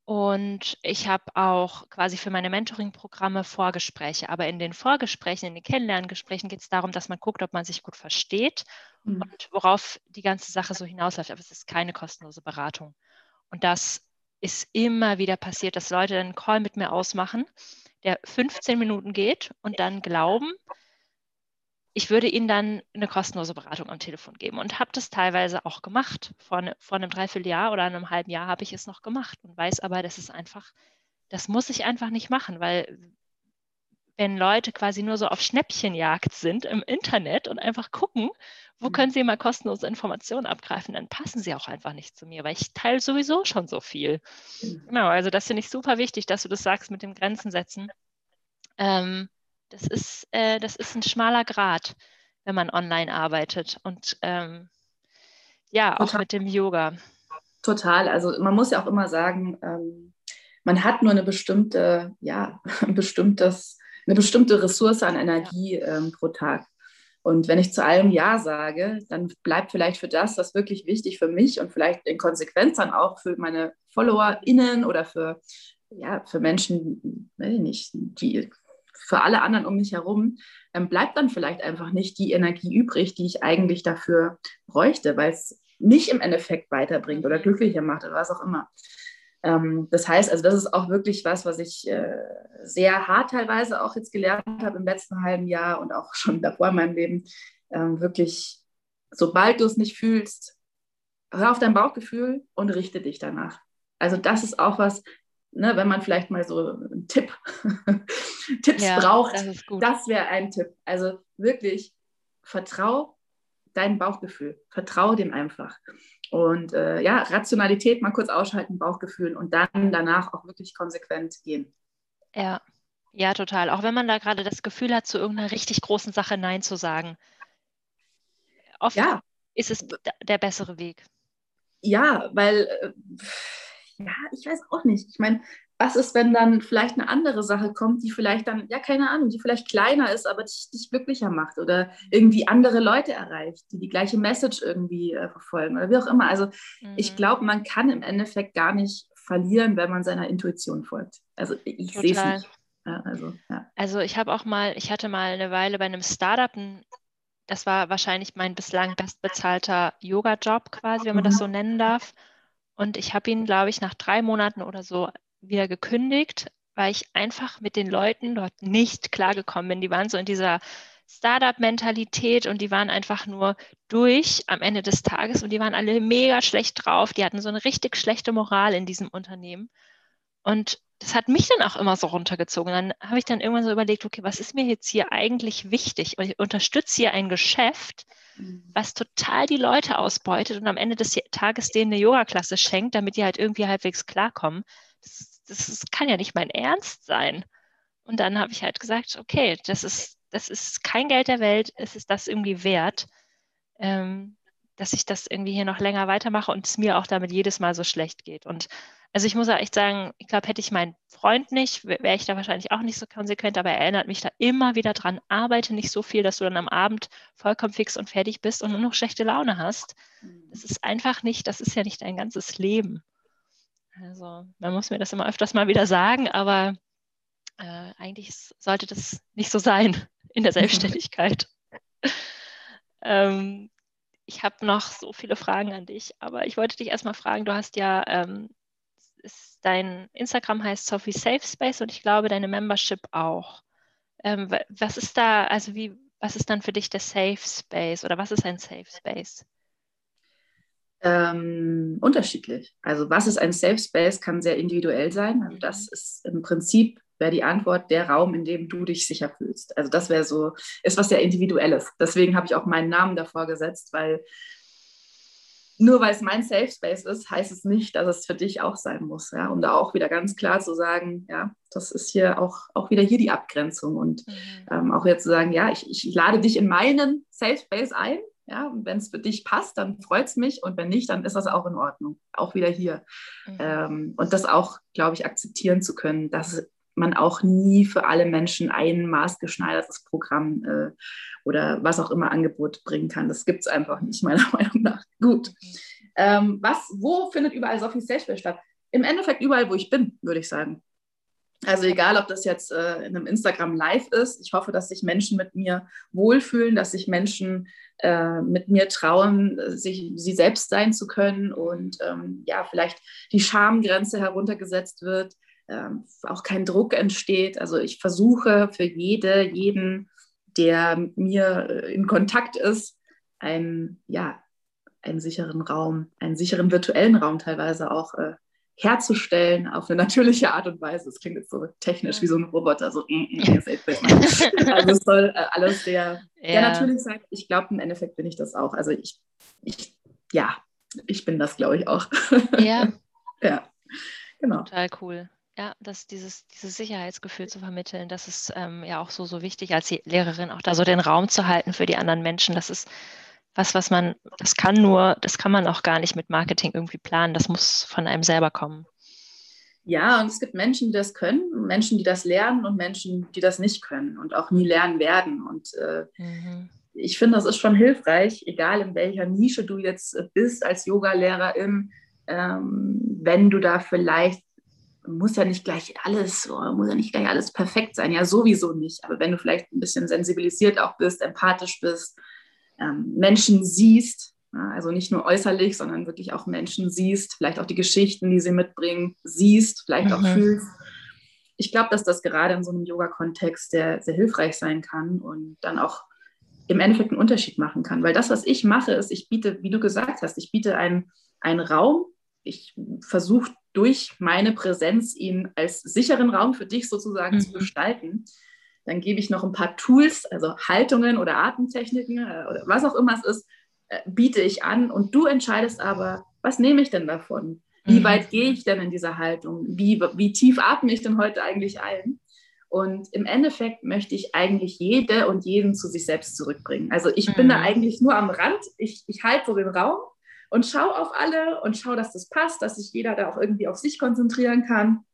und ich habe auch quasi für meine Mentoring-Programme Vorgespräche. Aber in den Vorgesprächen, in den Kennenlerngesprächen geht es darum, dass man guckt, ob man sich gut versteht mhm. und worauf die ganze Sache so hinausläuft. Aber es ist keine kostenlose Beratung. Und das ist immer wieder passiert, dass Leute einen Call mit mir ausmachen der 15 Minuten geht und dann glauben, ich würde ihnen dann eine kostenlose Beratung am Telefon geben und habe das teilweise auch gemacht. Vor, ne, vor einem Dreivierteljahr oder einem halben Jahr habe ich es noch gemacht und weiß aber, das ist einfach, das muss ich einfach nicht machen, weil wenn Leute quasi nur so auf Schnäppchenjagd sind im Internet und einfach gucken, wo mhm. können sie mal kostenlose Informationen abgreifen, dann passen sie auch einfach nicht zu mir, weil ich teile sowieso schon so viel. Mhm. Genau, also das finde ich super wichtig, dass du das sagst mit dem Grenzen setzen. Ähm, das, ist, äh, das ist ein schmaler Grad, wenn man online arbeitet und ähm, ja, auch Total. mit dem Yoga. Total, also man muss ja auch immer sagen, ähm, man hat nur eine bestimmte, ja, ein bestimmtes eine bestimmte Ressource an Energie ähm, pro Tag. Und wenn ich zu allem Ja sage, dann bleibt vielleicht für das, was wirklich wichtig für mich und vielleicht in Konsequenz dann auch für meine FollowerInnen oder für, ja, für Menschen, weiß nicht, die, für alle anderen um mich herum, ähm, bleibt dann vielleicht einfach nicht die Energie übrig, die ich eigentlich dafür bräuchte, weil es mich im Endeffekt weiterbringt oder glücklicher macht oder was auch immer. Ähm, das heißt, also das ist auch wirklich was, was ich äh, sehr hart teilweise auch jetzt gelernt habe im letzten halben Jahr und auch schon davor in meinem Leben. Ähm, wirklich, sobald du es nicht fühlst, hör auf dein Bauchgefühl und richte dich danach. Also das ist auch was, ne, wenn man vielleicht mal so einen Tipp, Tipps ja, braucht, das, das wäre ein Tipp. Also wirklich, vertrau deinem Bauchgefühl, vertrau dem einfach. Und äh, ja, Rationalität mal kurz ausschalten, Bauchgefühl und dann danach auch wirklich konsequent gehen. Ja, ja, total. Auch wenn man da gerade das Gefühl hat, zu irgendeiner richtig großen Sache Nein zu sagen. Oft ja. ist es der bessere Weg. Ja, weil, äh, ja, ich weiß auch nicht. Ich meine, was ist, wenn dann vielleicht eine andere Sache kommt, die vielleicht dann, ja, keine Ahnung, die vielleicht kleiner ist, aber dich, dich glücklicher macht oder irgendwie andere Leute erreicht, die die gleiche Message irgendwie äh, verfolgen oder wie auch immer. Also mhm. ich glaube, man kann im Endeffekt gar nicht verlieren, wenn man seiner Intuition folgt. Also ich sehe es nicht. Ja, also, ja. also ich habe auch mal, ich hatte mal eine Weile bei einem Startup, das war wahrscheinlich mein bislang bestbezahlter Yoga-Job quasi, wenn man mhm. das so nennen darf. Und ich habe ihn, glaube ich, nach drei Monaten oder so wieder gekündigt, weil ich einfach mit den Leuten dort nicht klargekommen bin. Die waren so in dieser Startup-Mentalität und die waren einfach nur durch am Ende des Tages und die waren alle mega schlecht drauf. Die hatten so eine richtig schlechte Moral in diesem Unternehmen. Und das hat mich dann auch immer so runtergezogen. Dann habe ich dann irgendwann so überlegt, okay, was ist mir jetzt hier eigentlich wichtig? Und ich unterstütze hier ein Geschäft, mhm. was total die Leute ausbeutet und am Ende des Tages denen eine Yoga-Klasse schenkt, damit die halt irgendwie halbwegs klarkommen das, das kann ja nicht mein Ernst sein. Und dann habe ich halt gesagt, okay, das ist, das ist kein Geld der Welt, es ist das irgendwie wert, ähm, dass ich das irgendwie hier noch länger weitermache und es mir auch damit jedes Mal so schlecht geht. Und also ich muss auch echt sagen, ich glaube, hätte ich meinen Freund nicht, wäre ich da wahrscheinlich auch nicht so konsequent, aber er erinnert mich da immer wieder dran, arbeite nicht so viel, dass du dann am Abend vollkommen fix und fertig bist und nur noch schlechte Laune hast. Mhm. Das ist einfach nicht, das ist ja nicht dein ganzes Leben. Also man muss mir das immer öfters mal wieder sagen, aber äh, eigentlich sollte das nicht so sein in der Selbstständigkeit. ähm, ich habe noch so viele Fragen an dich, aber ich wollte dich erstmal fragen, du hast ja, ähm, ist, dein Instagram heißt Sophie Safe Space und ich glaube deine Membership auch. Ähm, was ist da, also wie, was ist dann für dich der Safe Space oder was ist ein Safe Space? Ähm, unterschiedlich. Also was ist ein Safe Space, kann sehr individuell sein. Also das mhm. ist im Prinzip wäre die Antwort der Raum, in dem du dich sicher fühlst. Also das wäre so, ist was sehr Individuelles. Deswegen habe ich auch meinen Namen davor gesetzt, weil nur weil es mein Safe Space ist, heißt es nicht, dass es für dich auch sein muss. Ja? Um da auch wieder ganz klar zu sagen, ja, das ist hier auch, auch wieder hier die Abgrenzung und mhm. ähm, auch jetzt zu sagen, ja, ich, ich lade dich in meinen Safe Space ein. Ja, und wenn es für dich passt, dann freut es mich und wenn nicht, dann ist das auch in Ordnung. Auch wieder hier. Mhm. Ähm, und das auch, glaube ich, akzeptieren zu können, dass man auch nie für alle Menschen ein maßgeschneidertes Programm äh, oder was auch immer Angebot bringen kann. Das gibt es einfach nicht, meiner Meinung nach. Gut. Ähm, was, wo findet überall Sophie Stage statt? Im Endeffekt überall, wo ich bin, würde ich sagen. Also egal, ob das jetzt äh, in einem Instagram Live ist, ich hoffe, dass sich Menschen mit mir wohlfühlen, dass sich Menschen äh, mit mir trauen, sich sie selbst sein zu können und ähm, ja, vielleicht die Schamgrenze heruntergesetzt wird, ähm, auch kein Druck entsteht. Also ich versuche für jede, jeden, der mit mir äh, in Kontakt ist, einen, ja, einen sicheren Raum, einen sicheren virtuellen Raum teilweise auch äh, herzustellen auf eine natürliche Art und Weise. Das klingt jetzt so technisch wie so ein Roboter, so mm, mm, also es soll äh, alles sehr, ja. sehr natürlich sein. Ich glaube, im Endeffekt bin ich das auch. Also ich, ich ja, ich bin das, glaube ich, auch. Ja. ja, genau. Total cool. Ja, das, dieses, dieses Sicherheitsgefühl zu vermitteln, das ist ähm, ja auch so, so wichtig als Lehrerin, auch da so den Raum zu halten für die anderen Menschen. Das ist was, was man, das kann nur, das kann man auch gar nicht mit Marketing irgendwie planen. Das muss von einem selber kommen. Ja, und es gibt Menschen, die das können, Menschen, die das lernen und Menschen, die das nicht können und auch nie lernen werden. Und äh, mhm. ich finde, das ist schon hilfreich, egal in welcher Nische du jetzt bist als Yoga-Lehrerin, ähm, wenn du da vielleicht muss ja nicht gleich alles, oh, muss ja nicht gleich alles perfekt sein, ja sowieso nicht. Aber wenn du vielleicht ein bisschen sensibilisiert auch bist, empathisch bist, ähm, Menschen siehst, also nicht nur äußerlich, sondern wirklich auch Menschen siehst, vielleicht auch die Geschichten, die sie mitbringen, siehst, vielleicht mhm. auch fühlst. Ich glaube, dass das gerade in so einem Yoga-Kontext sehr, sehr hilfreich sein kann und dann auch im Endeffekt einen Unterschied machen kann. Weil das, was ich mache, ist, ich biete, wie du gesagt hast, ich biete einen, einen Raum, ich versuche durch meine Präsenz ihn als sicheren Raum für dich sozusagen mhm. zu gestalten. Dann gebe ich noch ein paar Tools, also Haltungen oder Atemtechniken äh, oder was auch immer es ist, äh, biete ich an und du entscheidest aber, was nehme ich denn davon? Wie mhm. weit gehe ich denn in dieser Haltung? Wie, wie tief atme ich denn heute eigentlich ein? Und im Endeffekt möchte ich eigentlich jede und jeden zu sich selbst zurückbringen. Also ich mhm. bin da mhm. eigentlich nur am Rand. Ich, ich halte so den Raum und schau auf alle und schau, dass das passt, dass sich jeder da auch irgendwie auf sich konzentrieren kann.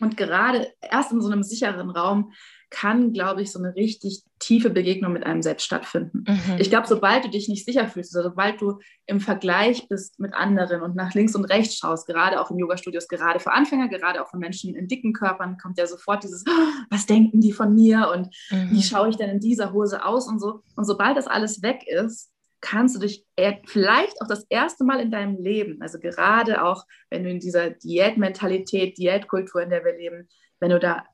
Und gerade erst in so einem sicheren Raum kann, glaube ich, so eine richtig tiefe Begegnung mit einem selbst stattfinden. Mhm. Ich glaube, sobald du dich nicht sicher fühlst, also sobald du im Vergleich bist mit anderen und nach links und rechts schaust, gerade auch in Yoga-Studios, gerade für Anfänger, gerade auch für Menschen in dicken Körpern, kommt ja sofort dieses, oh, was denken die von mir und mhm. wie schaue ich denn in dieser Hose aus und so. Und sobald das alles weg ist, kannst du dich vielleicht auch das erste Mal in deinem Leben, also gerade auch, wenn du in dieser Diätmentalität, Diätkultur, in der wir leben, wenn du da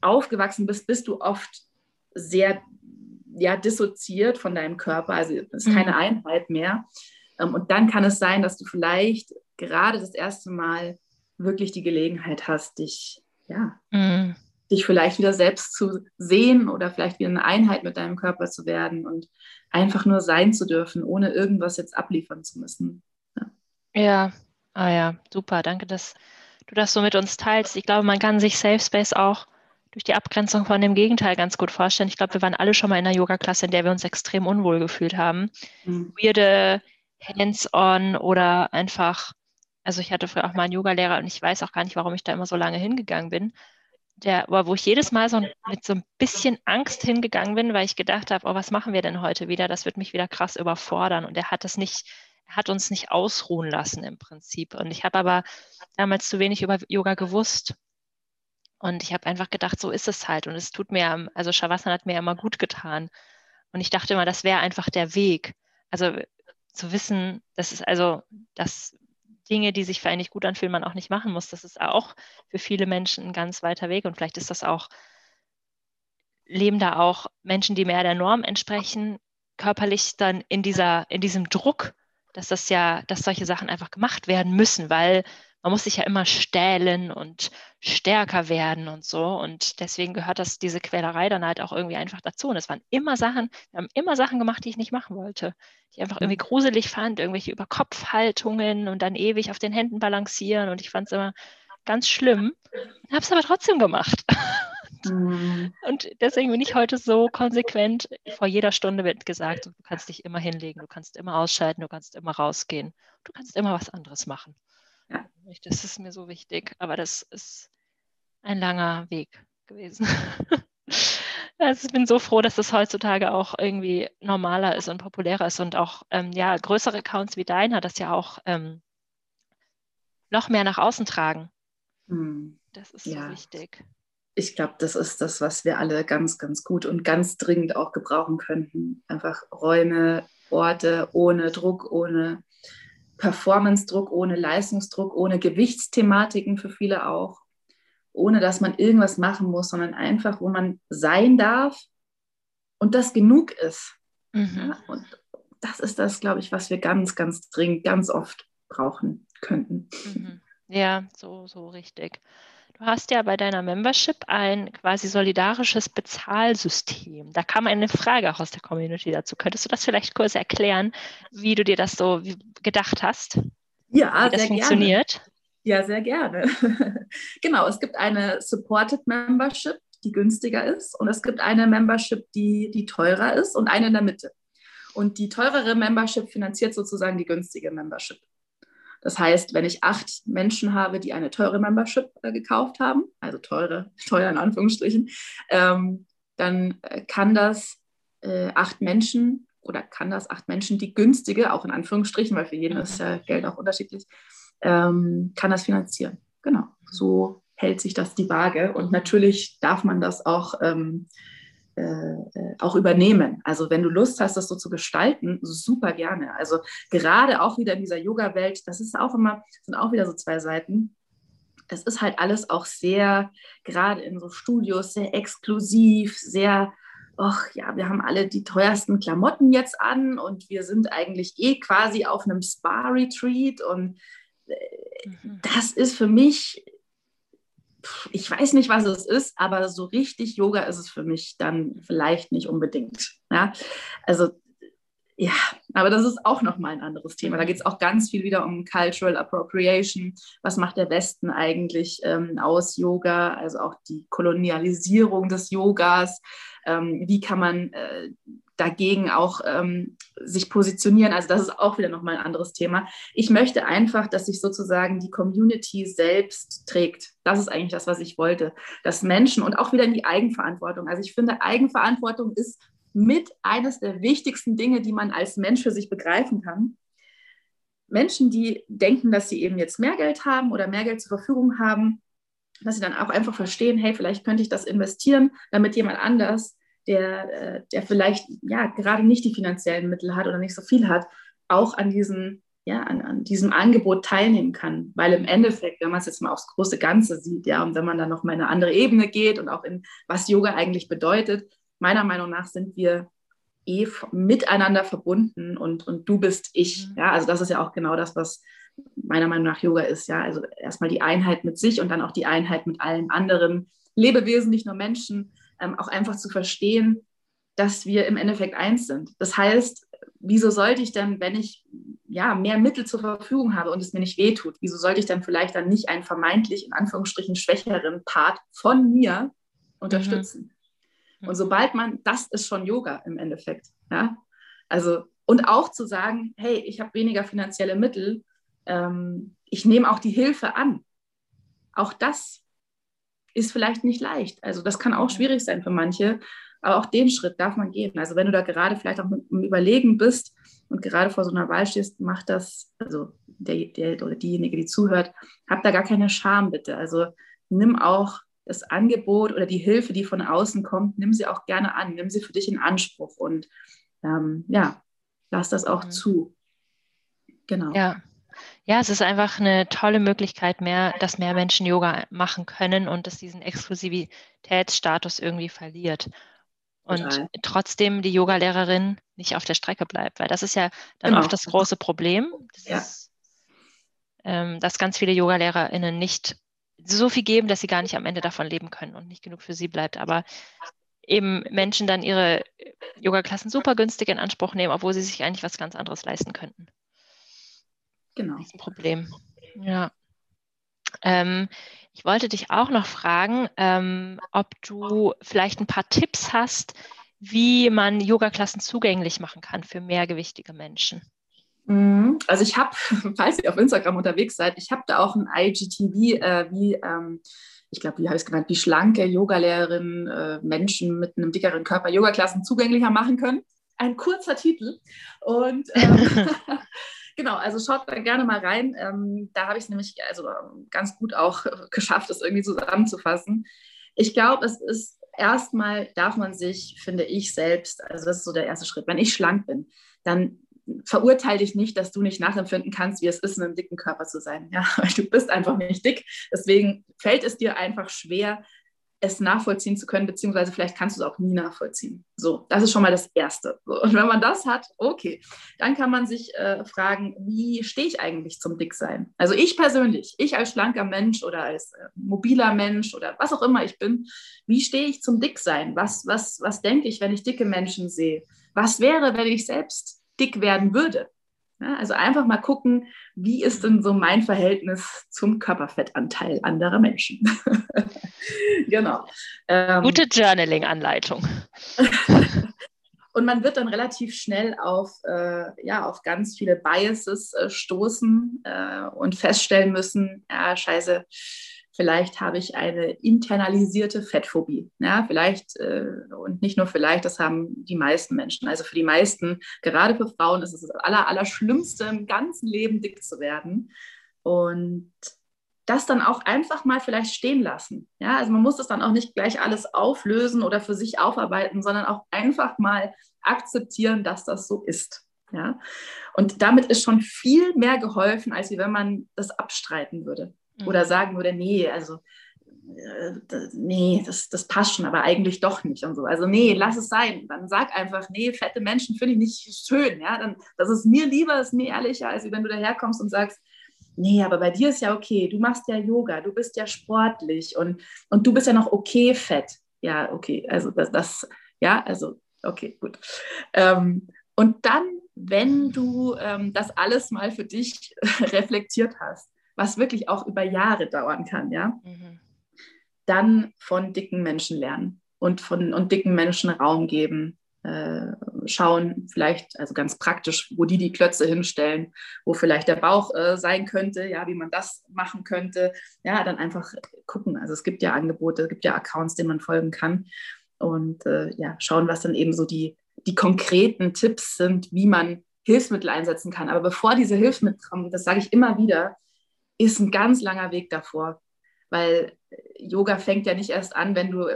aufgewachsen bist, bist du oft sehr ja, dissoziiert von deinem Körper, also es ist keine mhm. Einheit mehr. Ähm, und dann kann es sein, dass du vielleicht gerade das erste Mal wirklich die Gelegenheit hast, dich ja, mhm dich vielleicht wieder selbst zu sehen oder vielleicht wieder eine Einheit mit deinem Körper zu werden und einfach nur sein zu dürfen, ohne irgendwas jetzt abliefern zu müssen. Ja, ja. ah ja, super. Danke, dass du das so mit uns teilst. Ich glaube, man kann sich Safe Space auch durch die Abgrenzung von dem Gegenteil ganz gut vorstellen. Ich glaube, wir waren alle schon mal in einer Yoga-Klasse, in der wir uns extrem unwohl gefühlt haben. Mhm. Weirde Hands-on oder einfach, also ich hatte früher auch mal einen Yoga-Lehrer und ich weiß auch gar nicht, warum ich da immer so lange hingegangen bin der, wo ich jedes Mal so mit so ein bisschen Angst hingegangen bin, weil ich gedacht habe, oh, was machen wir denn heute wieder? Das wird mich wieder krass überfordern. Und er hat das nicht, hat uns nicht ausruhen lassen im Prinzip. Und ich habe aber damals zu wenig über Yoga gewusst. Und ich habe einfach gedacht, so ist es halt. Und es tut mir, also Shavasana hat mir immer gut getan. Und ich dachte immer, das wäre einfach der Weg. Also zu wissen, dass es also, dass Dinge, die sich für einen nicht gut anfühlen, man auch nicht machen muss. Das ist auch für viele Menschen ein ganz weiter Weg. Und vielleicht ist das auch, leben da auch Menschen, die mehr der Norm entsprechen, körperlich dann in dieser, in diesem Druck, dass das ja, dass solche Sachen einfach gemacht werden müssen, weil man muss sich ja immer stählen und stärker werden und so. Und deswegen gehört das, diese Quälerei dann halt auch irgendwie einfach dazu. Und es waren immer Sachen, wir haben immer Sachen gemacht, die ich nicht machen wollte, die ich einfach irgendwie gruselig fand, irgendwelche Überkopfhaltungen und dann ewig auf den Händen balancieren. Und ich fand es immer ganz schlimm. Habe es aber trotzdem gemacht. Mhm. Und deswegen bin ich heute so konsequent. Vor jeder Stunde wird gesagt, du kannst dich immer hinlegen, du kannst immer ausschalten, du kannst immer rausgehen, du kannst immer was anderes machen. Ja. Das ist mir so wichtig, aber das ist ein langer Weg gewesen. Also ich bin so froh, dass das heutzutage auch irgendwie normaler ist und populärer ist und auch ähm, ja, größere Accounts wie deiner das ja auch ähm, noch mehr nach außen tragen. Hm. Das ist ja. so wichtig. Ich glaube, das ist das, was wir alle ganz, ganz gut und ganz dringend auch gebrauchen könnten. Einfach Räume, Orte ohne Druck, ohne Performance-Druck, ohne Leistungsdruck, ohne Gewichtsthematiken für viele auch, ohne dass man irgendwas machen muss, sondern einfach, wo man sein darf und das genug ist. Mhm. Ja, und das ist das, glaube ich, was wir ganz, ganz dringend, ganz oft brauchen könnten. Mhm. Ja, so, so richtig. Du hast ja bei deiner Membership ein quasi solidarisches Bezahlsystem. Da kam eine Frage auch aus der Community dazu. Könntest du das vielleicht kurz erklären, wie du dir das so gedacht hast? Ja, wie das funktioniert? Gerne. Ja, sehr gerne. genau, es gibt eine Supported Membership, die günstiger ist, und es gibt eine Membership, die, die teurer ist und eine in der Mitte. Und die teurere Membership finanziert sozusagen die günstige Membership. Das heißt, wenn ich acht Menschen habe, die eine teure Membership äh, gekauft haben, also teure, teuer in Anführungsstrichen, ähm, dann äh, kann das äh, acht Menschen oder kann das acht Menschen die günstige, auch in Anführungsstrichen, weil für jeden ist ja Geld auch unterschiedlich, ähm, kann das finanzieren. Genau, so hält sich das die Waage. Und natürlich darf man das auch ähm, äh, äh, auch übernehmen. Also wenn du Lust hast, das so zu gestalten, super gerne. Also gerade auch wieder in dieser Yoga-Welt, das ist auch immer, sind auch wieder so zwei Seiten. Es ist halt alles auch sehr, gerade in so Studios, sehr exklusiv, sehr, ach ja, wir haben alle die teuersten Klamotten jetzt an und wir sind eigentlich eh quasi auf einem Spa-Retreat und äh, mhm. das ist für mich ich weiß nicht, was es ist, aber so richtig Yoga ist es für mich dann vielleicht nicht unbedingt. Ja? Also ja, aber das ist auch nochmal ein anderes Thema. Da geht es auch ganz viel wieder um Cultural Appropriation. Was macht der Westen eigentlich ähm, aus Yoga? Also auch die Kolonialisierung des Yogas. Ähm, wie kann man äh, dagegen auch ähm, sich positionieren. Also das ist auch wieder nochmal ein anderes Thema. Ich möchte einfach, dass sich sozusagen die Community selbst trägt. Das ist eigentlich das, was ich wollte. Dass Menschen und auch wieder in die Eigenverantwortung. Also ich finde, Eigenverantwortung ist mit eines der wichtigsten Dinge, die man als Mensch für sich begreifen kann. Menschen, die denken, dass sie eben jetzt mehr Geld haben oder mehr Geld zur Verfügung haben, dass sie dann auch einfach verstehen, hey, vielleicht könnte ich das investieren, damit jemand anders der, äh, der vielleicht ja gerade nicht die finanziellen Mittel hat oder nicht so viel hat, auch an diesem, ja, an, an diesem Angebot teilnehmen kann. Weil im Endeffekt, wenn man es jetzt mal aufs große Ganze sieht, ja, und wenn man dann noch mal eine andere Ebene geht und auch in was Yoga eigentlich bedeutet, meiner Meinung nach sind wir eh miteinander verbunden und, und du bist ich. Mhm. Ja, also das ist ja auch genau das, was meiner Meinung nach Yoga ist. Ja, also erstmal die Einheit mit sich und dann auch die Einheit mit allen anderen Lebewesen, nicht nur Menschen ähm, auch einfach zu verstehen, dass wir im Endeffekt eins sind. Das heißt, wieso sollte ich dann, wenn ich ja mehr Mittel zur Verfügung habe und es mir nicht wehtut, wieso sollte ich dann vielleicht dann nicht einen vermeintlich in Anführungsstrichen schwächeren Part von mir unterstützen? Mhm. Und sobald man, das ist schon Yoga im Endeffekt, ja, also und auch zu sagen, hey, ich habe weniger finanzielle Mittel, ähm, ich nehme auch die Hilfe an. Auch das ist vielleicht nicht leicht. Also das kann auch schwierig sein für manche. Aber auch den Schritt darf man gehen. Also wenn du da gerade vielleicht auch im Überlegen bist und gerade vor so einer Wahl stehst, mach das, also der, der oder diejenige, die zuhört, hab da gar keine Scham bitte. Also nimm auch das Angebot oder die Hilfe, die von außen kommt, nimm sie auch gerne an, nimm sie für dich in Anspruch und ähm, ja, lass das auch mhm. zu. Genau. Ja. Ja, es ist einfach eine tolle Möglichkeit, mehr, dass mehr Menschen Yoga machen können und dass diesen Exklusivitätsstatus irgendwie verliert. Und Total. trotzdem die Yogalehrerin nicht auf der Strecke bleibt, weil das ist ja dann genau. auch das große Problem, das ja. ist, ähm, dass ganz viele Yogalehrerinnen nicht so viel geben, dass sie gar nicht am Ende davon leben können und nicht genug für sie bleibt. Aber eben Menschen dann ihre Yoga-Klassen super günstig in Anspruch nehmen, obwohl sie sich eigentlich was ganz anderes leisten könnten. Genau. Das ist ein Problem. Ja. Ähm, ich wollte dich auch noch fragen, ähm, ob du vielleicht ein paar Tipps hast, wie man Yoga-Klassen zugänglich machen kann für mehrgewichtige Menschen. Mhm. Also ich habe, falls ihr auf Instagram unterwegs seid, ich habe da auch ein IGTV, äh, wie, ähm, ich glaube, wie habe ich es genannt, wie schlanke Yogalehrerin äh, Menschen mit einem dickeren Körper Yoga-Klassen zugänglicher machen können. Ein kurzer Titel. Und ähm, genau, also schaut da gerne mal rein. Ähm, da habe ich es nämlich also ganz gut auch geschafft, das irgendwie zusammenzufassen. Ich glaube, es ist erstmal, darf man sich, finde ich selbst, also das ist so der erste Schritt, wenn ich schlank bin, dann verurteile dich nicht, dass du nicht nachempfinden kannst, wie es ist, in einem dicken Körper zu sein. Ja, du bist einfach nicht dick. Deswegen fällt es dir einfach schwer, es nachvollziehen zu können, beziehungsweise vielleicht kannst du es auch nie nachvollziehen. So, das ist schon mal das Erste. Und wenn man das hat, okay, dann kann man sich äh, fragen, wie stehe ich eigentlich zum Dicksein? Also ich persönlich, ich als schlanker Mensch oder als äh, mobiler Mensch oder was auch immer ich bin, wie stehe ich zum Dicksein? Was, was, was denke ich, wenn ich dicke Menschen sehe? Was wäre, wenn ich selbst dick werden würde. Ja, also einfach mal gucken, wie ist denn so mein Verhältnis zum Körperfettanteil anderer Menschen. genau. Ähm, Gute Journaling-Anleitung. Und man wird dann relativ schnell auf, äh, ja, auf ganz viele Biases äh, stoßen äh, und feststellen müssen, ja, scheiße, Vielleicht habe ich eine internalisierte Fettphobie. Ja, vielleicht äh, und nicht nur vielleicht, das haben die meisten Menschen. Also für die meisten, gerade für Frauen, ist es das aller, aller im ganzen Leben, dick zu werden. Und das dann auch einfach mal vielleicht stehen lassen. Ja, also man muss das dann auch nicht gleich alles auflösen oder für sich aufarbeiten, sondern auch einfach mal akzeptieren, dass das so ist. Ja, und damit ist schon viel mehr geholfen, als wenn man das abstreiten würde oder mhm. sagen würde, nee, also äh, nee, das, das passt schon, aber eigentlich doch nicht und so. Also nee, lass es sein. Dann sag einfach, nee, fette Menschen finde ich nicht schön. Ja, dann, das ist mir lieber, ist mir ehrlicher, als wenn du daherkommst und sagst, nee, aber bei dir ist ja okay, du machst ja Yoga, du bist ja sportlich und, und du bist ja noch okay fett. Ja, okay, also das, das ja, also okay, gut. Ähm, und dann, wenn du ähm, das alles mal für dich reflektiert hast, was wirklich auch über Jahre dauern kann, ja, mhm. dann von dicken Menschen lernen und von und dicken Menschen Raum geben. Äh, schauen, vielleicht, also ganz praktisch, wo die die Klötze hinstellen, wo vielleicht der Bauch äh, sein könnte, ja, wie man das machen könnte. Ja, dann einfach gucken. Also es gibt ja Angebote, es gibt ja Accounts, denen man folgen kann. Und äh, ja, schauen, was dann eben so die, die konkreten Tipps sind, wie man Hilfsmittel einsetzen kann. Aber bevor diese Hilfsmittel kommen, das sage ich immer wieder, ist ein ganz langer Weg davor, weil Yoga fängt ja nicht erst an, wenn du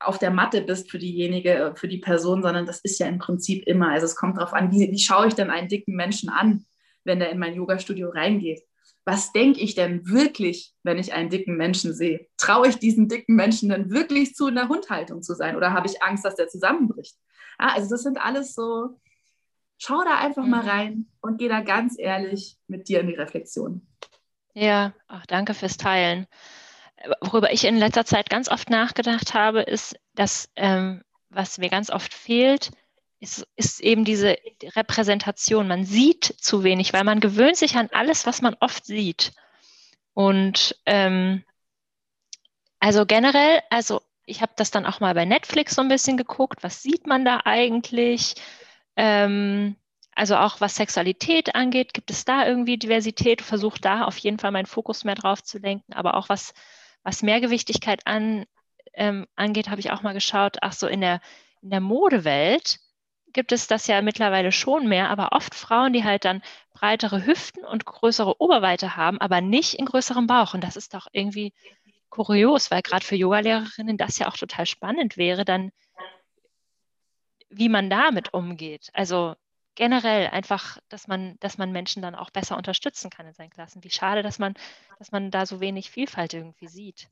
auf der Matte bist für diejenige, für die Person, sondern das ist ja im Prinzip immer. Also es kommt darauf an, wie, wie schaue ich denn einen dicken Menschen an, wenn der in mein Yoga-Studio reingeht? Was denke ich denn wirklich, wenn ich einen dicken Menschen sehe? Traue ich diesen dicken Menschen denn wirklich zu einer Hundhaltung zu sein oder habe ich Angst, dass der zusammenbricht? Ja, also das sind alles so, schau da einfach mhm. mal rein und geh da ganz ehrlich mit dir in die Reflexion. Ja, ach, danke fürs Teilen. Worüber ich in letzter Zeit ganz oft nachgedacht habe, ist, dass ähm, was mir ganz oft fehlt, ist, ist eben diese Repräsentation. Man sieht zu wenig, weil man gewöhnt sich an alles, was man oft sieht. Und ähm, also generell, also ich habe das dann auch mal bei Netflix so ein bisschen geguckt, was sieht man da eigentlich? Ähm, also auch was Sexualität angeht, gibt es da irgendwie Diversität? Versuche da auf jeden Fall meinen Fokus mehr drauf zu lenken. Aber auch was, was Mehrgewichtigkeit an, ähm, angeht, habe ich auch mal geschaut, ach so, in der, in der Modewelt gibt es das ja mittlerweile schon mehr, aber oft Frauen, die halt dann breitere Hüften und größere Oberweite haben, aber nicht in größerem Bauch. Und das ist doch irgendwie kurios, weil gerade für Yogalehrerinnen das ja auch total spannend wäre, dann wie man damit umgeht. Also generell einfach, dass man, dass man Menschen dann auch besser unterstützen kann in seinen Klassen. Wie schade, dass man, dass man da so wenig Vielfalt irgendwie sieht.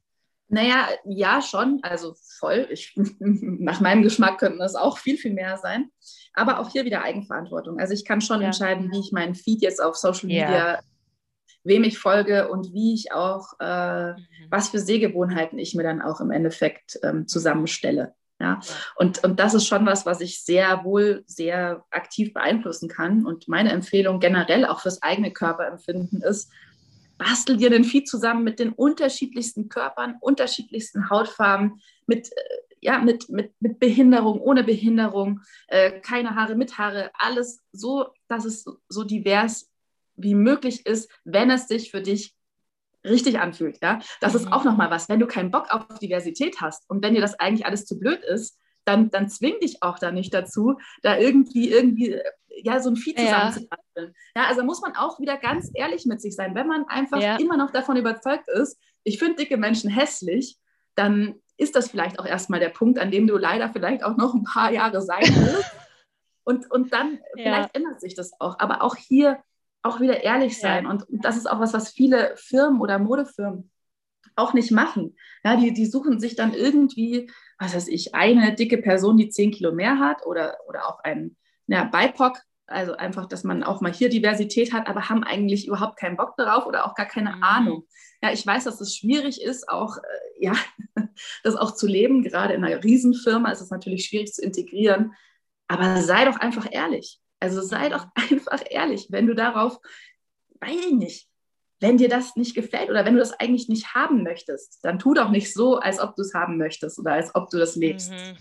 Naja, ja, schon, also voll. Ich, nach meinem Geschmack könnten das auch viel, viel mehr sein. Aber auch hier wieder Eigenverantwortung. Also ich kann schon ja. entscheiden, wie ich meinen Feed jetzt auf Social Media, ja. wem ich folge und wie ich auch, äh, mhm. was für Sehgewohnheiten ich mir dann auch im Endeffekt ähm, zusammenstelle. Ja? Und, und das ist schon was, was ich sehr wohl sehr aktiv beeinflussen kann. Und meine Empfehlung generell auch fürs eigene Körperempfinden ist, bastel dir den Feed zusammen mit den unterschiedlichsten Körpern, unterschiedlichsten Hautfarben, mit, äh, ja, mit, mit, mit Behinderung, ohne Behinderung, äh, keine Haare, mit Haare, alles so, dass es so divers wie möglich ist, wenn es sich für dich richtig anfühlt. Ja? Das mhm. ist auch nochmal was. Wenn du keinen Bock auf Diversität hast und wenn dir das eigentlich alles zu blöd ist, dann, dann zwing dich auch da nicht dazu, da irgendwie, irgendwie, ja, so ein Vieh zusammenzubasteln. Ja. ja, also muss man auch wieder ganz ehrlich mit sich sein. Wenn man einfach ja. immer noch davon überzeugt ist, ich finde dicke Menschen hässlich, dann ist das vielleicht auch erstmal der Punkt, an dem du leider vielleicht auch noch ein paar Jahre sein willst. und, und dann ja. vielleicht ändert sich das auch. Aber auch hier auch wieder ehrlich sein. Ja. Und das ist auch was, was viele Firmen oder Modefirmen auch nicht machen. Ja, die, die suchen sich dann irgendwie, was weiß ich, eine dicke Person, die zehn Kilo mehr hat oder, oder auch ein ja, BIPOC, also einfach, dass man auch mal hier Diversität hat, aber haben eigentlich überhaupt keinen Bock darauf oder auch gar keine mhm. Ahnung. Ja, ich weiß, dass es schwierig ist, auch, äh, ja, das auch zu leben. Gerade in einer Riesenfirma ist es natürlich schwierig zu integrieren. Aber sei doch einfach ehrlich. Also sei doch einfach ehrlich, wenn du darauf, ich nicht, wenn dir das nicht gefällt oder wenn du das eigentlich nicht haben möchtest, dann tu doch nicht so, als ob du es haben möchtest oder als ob du das lebst. Mhm.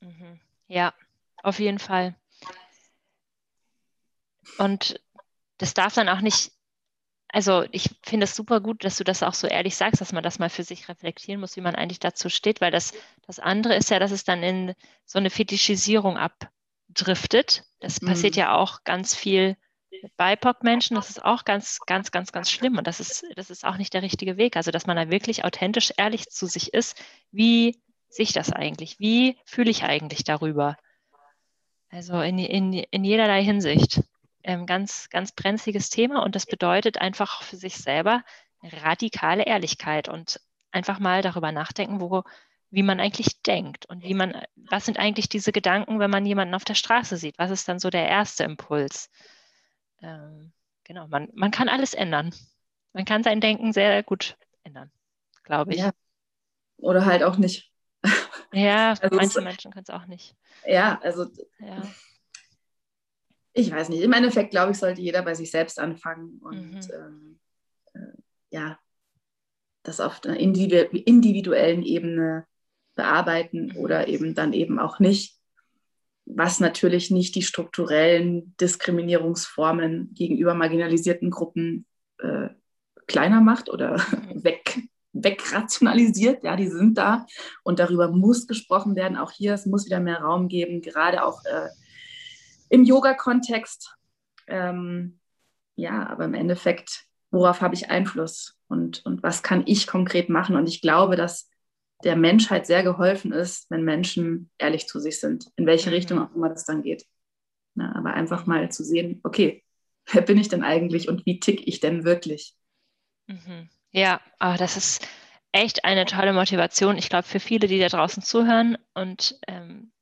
Mhm. Ja, auf jeden Fall. Und das darf dann auch nicht, also ich finde es super gut, dass du das auch so ehrlich sagst, dass man das mal für sich reflektieren muss, wie man eigentlich dazu steht, weil das, das andere ist ja, dass es dann in so eine Fetischisierung ab, driftet. Das mhm. passiert ja auch ganz viel mit BIPOC-Menschen. Das ist auch ganz, ganz, ganz, ganz schlimm. Und das ist, das ist auch nicht der richtige Weg. Also, dass man da wirklich authentisch ehrlich zu sich ist. Wie sehe ich das eigentlich? Wie fühle ich eigentlich darüber? Also in, in, in jederlei Hinsicht. Ähm, ganz, ganz brenzliges Thema und das bedeutet einfach für sich selber radikale Ehrlichkeit und einfach mal darüber nachdenken, wo, wie man eigentlich denkt und wie man, was sind eigentlich diese Gedanken, wenn man jemanden auf der Straße sieht? Was ist dann so der erste Impuls? Ähm, genau, man, man kann alles ändern. Man kann sein Denken sehr gut ändern, glaube ich. Ja. Oder halt auch nicht. Ja, also manche es, Menschen können es auch nicht. Ja, also ja. ich weiß nicht. Im Endeffekt, glaube ich, sollte jeder bei sich selbst anfangen und mhm. ähm, äh, ja, das auf einer individuellen Ebene bearbeiten oder eben dann eben auch nicht, was natürlich nicht die strukturellen Diskriminierungsformen gegenüber marginalisierten Gruppen äh, kleiner macht oder weg, wegrationalisiert. Ja, die sind da und darüber muss gesprochen werden. Auch hier, es muss wieder mehr Raum geben, gerade auch äh, im Yoga-Kontext. Ähm, ja, aber im Endeffekt, worauf habe ich Einfluss und, und was kann ich konkret machen? Und ich glaube, dass der Menschheit sehr geholfen ist, wenn Menschen ehrlich zu sich sind, in welche mhm. Richtung auch immer das dann geht. Na, aber einfach mal zu sehen, okay, wer bin ich denn eigentlich und wie tick ich denn wirklich? Mhm. Ja, oh, das ist echt eine tolle Motivation. Ich glaube, für viele, die da draußen zuhören und ähm,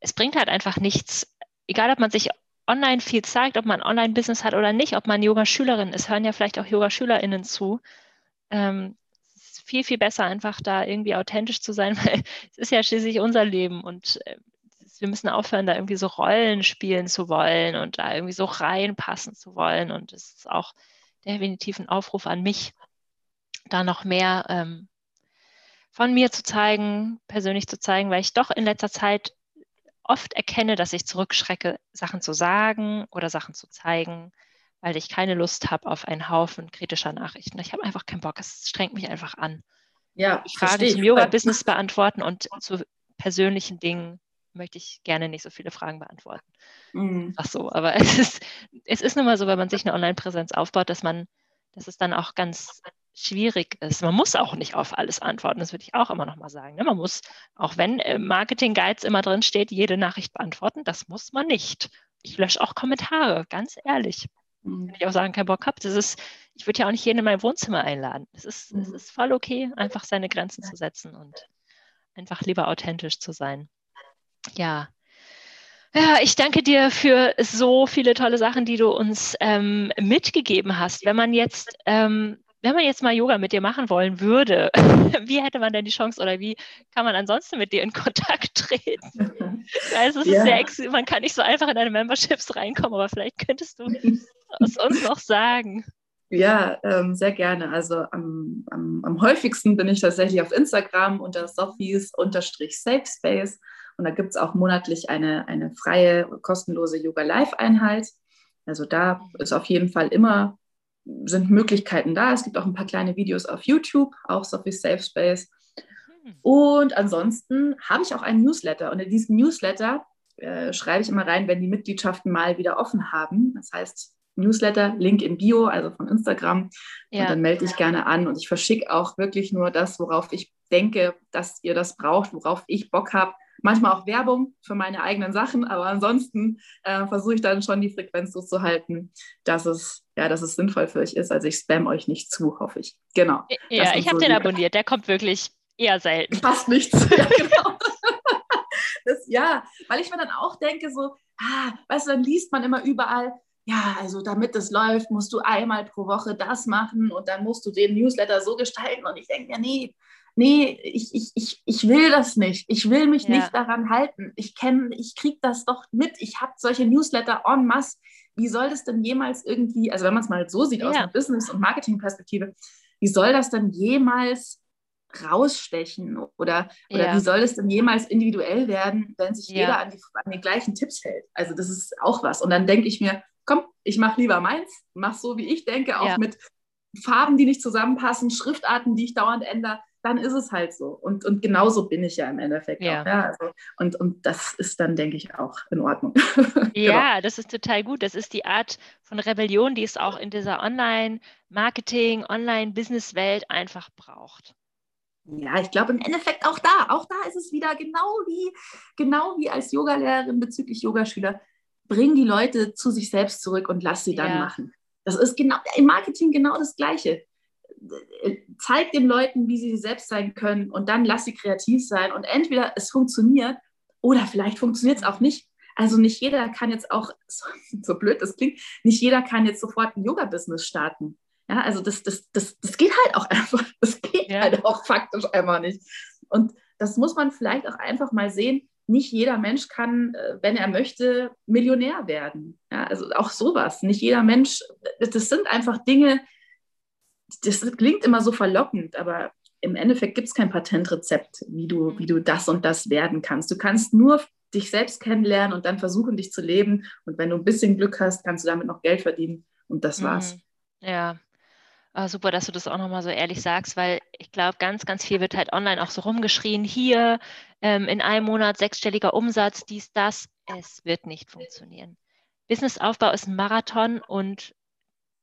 es bringt halt einfach nichts, egal ob man sich online viel zeigt, ob man Online-Business hat oder nicht, ob man Yoga-Schülerin ist, hören ja vielleicht auch Yoga-SchülerInnen zu. Ähm, viel, viel besser, einfach da irgendwie authentisch zu sein, weil es ist ja schließlich unser Leben und äh, wir müssen aufhören, da irgendwie so Rollen spielen zu wollen und da irgendwie so reinpassen zu wollen. Und es ist auch definitiv ein Aufruf an mich, da noch mehr ähm, von mir zu zeigen, persönlich zu zeigen, weil ich doch in letzter Zeit oft erkenne, dass ich zurückschrecke, Sachen zu sagen oder Sachen zu zeigen, weil ich keine Lust habe auf einen Haufen kritischer Nachrichten. Ich habe einfach keinen Bock. Es strengt mich einfach an. ja, Fragen zum Yoga-Business beantworten und zu persönlichen Dingen möchte ich gerne nicht so viele Fragen beantworten. Mhm. Ach so, aber es ist, es ist nun mal so, wenn man sich eine Online-Präsenz aufbaut, dass man, dass es dann auch ganz schwierig ist. Man muss auch nicht auf alles antworten, das würde ich auch immer noch mal sagen. Ne? Man muss, auch wenn im Marketing Guides immer drin steht, jede Nachricht beantworten, das muss man nicht. Ich lösche auch Kommentare, ganz ehrlich. Mhm. Wenn ich auch sagen, kein Bock habe, das ist, ich würde ja auch nicht jeden in mein Wohnzimmer einladen. Es ist, mhm. ist voll okay, einfach seine Grenzen zu setzen und einfach lieber authentisch zu sein. Ja. Ja, ich danke dir für so viele tolle Sachen, die du uns ähm, mitgegeben hast. Wenn man jetzt ähm, wenn man jetzt mal Yoga mit dir machen wollen würde, wie hätte man denn die Chance oder wie kann man ansonsten mit dir in Kontakt treten? Also ja. sehr, man kann nicht so einfach in deine Memberships reinkommen, aber vielleicht könntest du es uns noch sagen. Ja, ähm, sehr gerne. Also am, am, am, häufigsten bin ich tatsächlich auf Instagram unter sophies-safe space und da gibt es auch monatlich eine, eine freie, kostenlose Yoga-Live-Einheit. Also da ist auf jeden Fall immer sind Möglichkeiten da. Es gibt auch ein paar kleine Videos auf YouTube, auch Sophie Safe Space. Hm. Und ansonsten habe ich auch einen Newsletter. Und in diesem Newsletter äh, schreibe ich immer rein, wenn die Mitgliedschaften mal wieder offen haben. Das heißt, Newsletter, Link im Bio, also von Instagram. Ja. Und dann melde ich gerne an. Und ich verschicke auch wirklich nur das, worauf ich denke, dass ihr das braucht, worauf ich Bock habe manchmal auch Werbung für meine eigenen Sachen, aber ansonsten äh, versuche ich dann schon die Frequenz so zu halten, dass es, ja, dass es sinnvoll für euch ist. Also ich spam euch nicht zu, hoffe ich. Genau. Ja, ich habe so den abonniert, der kommt wirklich eher selten. Fast nichts. ja, genau. das, ja, weil ich mir dann auch denke, so, ah, weißt du, dann liest man immer überall, ja, also damit es läuft, musst du einmal pro Woche das machen und dann musst du den Newsletter so gestalten. Und ich denke, ja, nee, nee, ich, ich, ich, ich will das nicht. Ich will mich ja. nicht daran halten. Ich kenne, ich kriege das doch mit. Ich habe solche Newsletter en masse. Wie soll das denn jemals irgendwie, also wenn man es mal so sieht ja. aus einer Business- und Marketing-Perspektive, wie soll das dann jemals rausstechen oder, oder ja. wie soll es denn jemals individuell werden, wenn sich jeder an die, an die gleichen Tipps hält? Also das ist auch was. Und dann denke ich mir, komm, ich mache lieber meins, mach so, wie ich denke, auch mit Farben, die nicht zusammenpassen, Schriftarten, die ich dauernd ändere dann ist es halt so. Und, und genauso bin ich ja im Endeffekt ja. auch. Ja? Also, und, und das ist dann, denke ich, auch in Ordnung. ja, genau. das ist total gut. Das ist die Art von Rebellion, die es auch in dieser Online-Marketing, Online-Business-Welt einfach braucht. Ja, ich glaube im Endeffekt auch da, auch da ist es wieder genau wie, genau wie als Yogalehrerin bezüglich Yogaschüler. Bring die Leute zu sich selbst zurück und lass sie dann ja. machen. Das ist genau im Marketing genau das Gleiche zeig den Leuten, wie sie selbst sein können und dann lass sie kreativ sein. Und entweder es funktioniert oder vielleicht funktioniert es auch nicht. Also nicht jeder kann jetzt auch, so, so blöd das klingt, nicht jeder kann jetzt sofort ein Yoga-Business starten. Ja, also das, das, das, das geht halt auch einfach, das geht ja. halt auch faktisch einfach nicht. Und das muss man vielleicht auch einfach mal sehen. Nicht jeder Mensch kann, äh, wenn er möchte, Millionär werden. Ja, also auch sowas. Nicht jeder Mensch, das sind einfach Dinge, das klingt immer so verlockend, aber im Endeffekt gibt es kein Patentrezept, wie du, wie du das und das werden kannst. Du kannst nur dich selbst kennenlernen und dann versuchen, dich zu leben. Und wenn du ein bisschen Glück hast, kannst du damit noch Geld verdienen. Und das war's. Mhm. Ja. Oh, super, dass du das auch nochmal so ehrlich sagst, weil ich glaube, ganz, ganz viel wird halt online auch so rumgeschrien. Hier ähm, in einem Monat sechsstelliger Umsatz, dies, das. Es wird nicht funktionieren. Businessaufbau ist ein Marathon und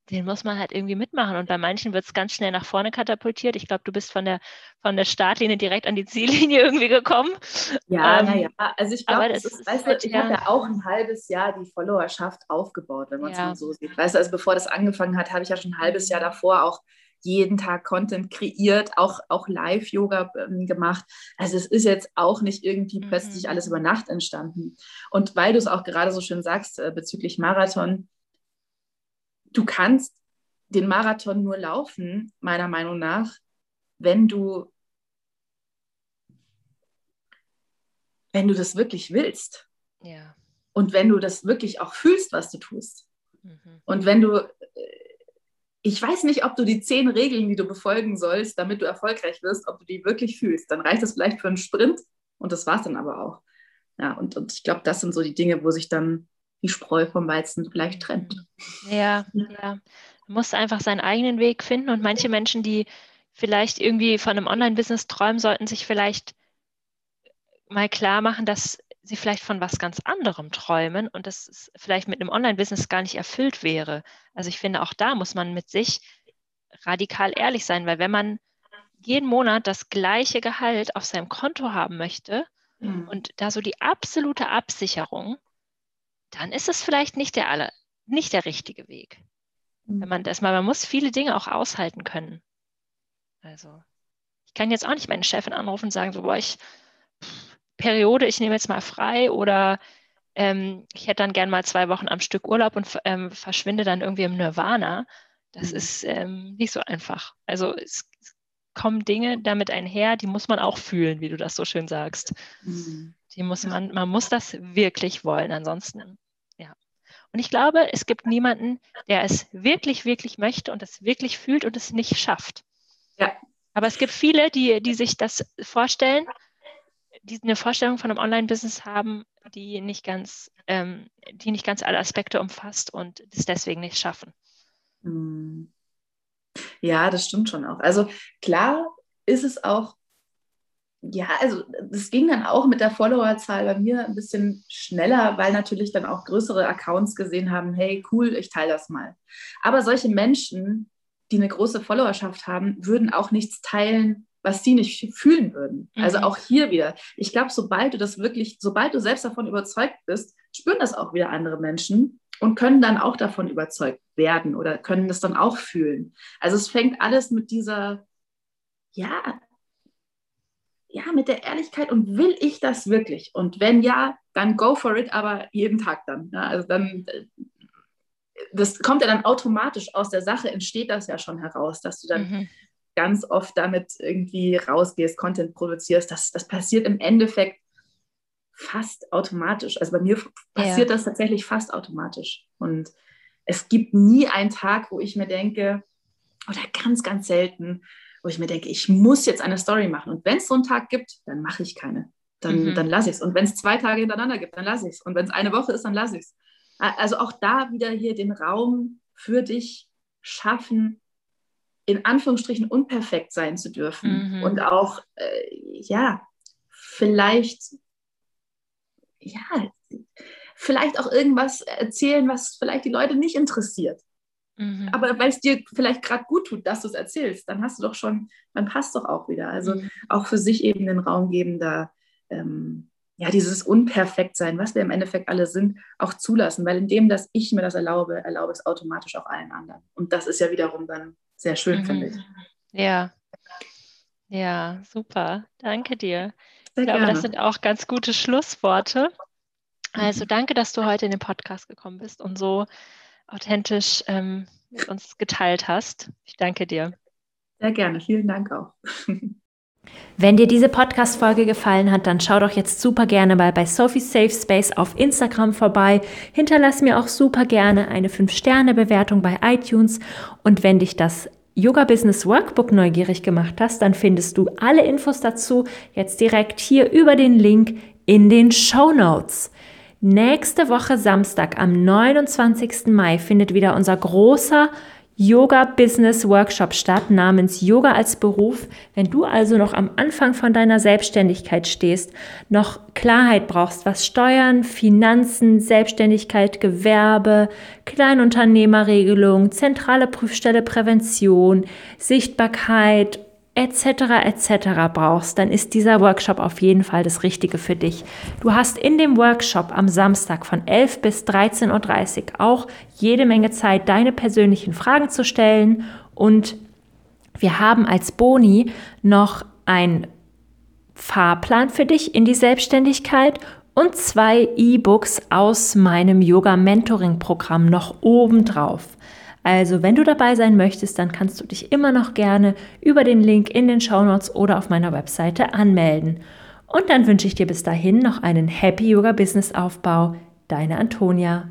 den muss man halt irgendwie mitmachen. Und bei manchen wird es ganz schnell nach vorne katapultiert. Ich glaube, du bist von der, von der Startlinie direkt an die Ziellinie irgendwie gekommen. Ja, ähm, naja, also ich glaube, weißt du, ich ja. habe ja auch ein halbes Jahr die Followerschaft aufgebaut, wenn man es ja. mal so sieht. Weißt du, also bevor das angefangen hat, habe ich ja schon ein halbes Jahr davor auch jeden Tag Content kreiert, auch, auch Live-Yoga ähm, gemacht. Also es ist jetzt auch nicht irgendwie mhm. plötzlich alles über Nacht entstanden. Und weil du es auch gerade so schön sagst äh, bezüglich Marathon, du kannst den Marathon nur laufen, meiner Meinung nach, wenn du, wenn du das wirklich willst. Ja. Und wenn du das wirklich auch fühlst, was du tust. Mhm. Und wenn du, ich weiß nicht, ob du die zehn Regeln, die du befolgen sollst, damit du erfolgreich wirst, ob du die wirklich fühlst. Dann reicht es vielleicht für einen Sprint und das war es dann aber auch. Ja, und, und ich glaube, das sind so die Dinge, wo sich dann die Spreu vom Weizen vielleicht trennt. Ja, ja. Man muss einfach seinen eigenen Weg finden und manche Menschen, die vielleicht irgendwie von einem Online-Business träumen, sollten sich vielleicht mal klar machen, dass sie vielleicht von was ganz anderem träumen und dass es vielleicht mit einem Online-Business gar nicht erfüllt wäre. Also ich finde, auch da muss man mit sich radikal ehrlich sein, weil wenn man jeden Monat das gleiche Gehalt auf seinem Konto haben möchte mhm. und da so die absolute Absicherung, dann ist es vielleicht nicht der aller, nicht der richtige Weg. Mhm. Wenn man das mal, man muss viele Dinge auch aushalten können. Also, ich kann jetzt auch nicht meine Chefin anrufen und sagen, so, boah, ich, Periode, ich nehme jetzt mal frei oder ähm, ich hätte dann gern mal zwei Wochen am Stück Urlaub und ähm, verschwinde dann irgendwie im Nirvana. Das mhm. ist ähm, nicht so einfach. Also es, es, kommen Dinge damit einher, die muss man auch fühlen, wie du das so schön sagst. Mhm. Die muss man, man muss das wirklich wollen, ansonsten, ja. Und ich glaube, es gibt niemanden, der es wirklich, wirklich möchte und es wirklich fühlt und es nicht schafft. Ja. Aber es gibt viele, die, die sich das vorstellen, die eine Vorstellung von einem Online-Business haben, die nicht ganz, ähm, die nicht ganz alle Aspekte umfasst und es deswegen nicht schaffen. Hm. Ja, das stimmt schon auch. Also klar ist es auch, ja, also es ging dann auch mit der Followerzahl bei mir ein bisschen schneller, weil natürlich dann auch größere Accounts gesehen haben, hey, cool, ich teile das mal. Aber solche Menschen, die eine große Followerschaft haben, würden auch nichts teilen, was sie nicht fühlen würden. Also mhm. Also auch hier wieder. Ich glaube, sobald du das wirklich, sobald du selbst davon überzeugt bist, spüren das auch wieder andere Menschen und können dann auch davon überzeugt werden oder können das dann auch fühlen. Also es fängt alles mit dieser, ja, ja, mit der Ehrlichkeit und will ich das wirklich? Und wenn ja, dann go for it, aber jeden Tag dann. Ja, also dann, das kommt ja dann automatisch aus der Sache, entsteht das ja schon heraus, dass du dann mhm. ganz oft damit irgendwie rausgehst, Content produzierst. Das, das passiert im Endeffekt fast automatisch. Also bei mir passiert ja. das tatsächlich fast automatisch. Und es gibt nie einen Tag, wo ich mir denke, oder ganz, ganz selten, wo ich mir denke, ich muss jetzt eine Story machen. Und wenn es so einen Tag gibt, dann mache ich keine. Dann, mhm. dann lasse ich es. Und wenn es zwei Tage hintereinander gibt, dann lasse ich es. Und wenn es eine Woche ist, dann lasse ich es. Also auch da wieder hier den Raum für dich schaffen, in Anführungsstrichen unperfekt sein zu dürfen. Mhm. Und auch, äh, ja, vielleicht ja, vielleicht auch irgendwas erzählen, was vielleicht die Leute nicht interessiert. Mhm. Aber weil es dir vielleicht gerade gut tut, dass du es erzählst, dann hast du doch schon, dann passt doch auch wieder. Also mhm. auch für sich eben den Raum geben, da ähm, ja dieses Unperfektsein, was wir im Endeffekt alle sind, auch zulassen. Weil indem, dass ich mir das erlaube, erlaube es automatisch auch allen anderen. Und das ist ja wiederum dann sehr schön, mhm. finde ich. Ja. Ja, super. Danke dir. Sehr ich glaube, gerne. das sind auch ganz gute Schlussworte. Also mhm. danke, dass du heute in den Podcast gekommen bist und so authentisch ähm, mit uns geteilt hast. Ich danke dir. Sehr gerne. Vielen Dank auch. Wenn dir diese Podcast-Folge gefallen hat, dann schau doch jetzt super gerne mal bei Sophie Safe Space auf Instagram vorbei. Hinterlass mir auch super gerne eine 5-Sterne-Bewertung bei iTunes. Und wenn dich das Yoga Business Workbook neugierig gemacht hast, dann findest du alle Infos dazu jetzt direkt hier über den Link in den Show Notes. Nächste Woche Samstag am 29. Mai findet wieder unser großer Yoga Business Workshop statt namens Yoga als Beruf. Wenn du also noch am Anfang von deiner Selbstständigkeit stehst, noch Klarheit brauchst, was Steuern, Finanzen, Selbstständigkeit, Gewerbe, Kleinunternehmerregelung, zentrale Prüfstelle Prävention, Sichtbarkeit etc. etc. brauchst, dann ist dieser Workshop auf jeden Fall das Richtige für dich. Du hast in dem Workshop am Samstag von 11 bis 13.30 Uhr auch jede Menge Zeit, deine persönlichen Fragen zu stellen und wir haben als Boni noch ein Fahrplan für dich in die Selbstständigkeit und zwei E-Books aus meinem Yoga Mentoring Programm noch obendrauf. Also, wenn du dabei sein möchtest, dann kannst du dich immer noch gerne über den Link in den Show Notes oder auf meiner Webseite anmelden. Und dann wünsche ich dir bis dahin noch einen Happy Yoga Business Aufbau. Deine Antonia.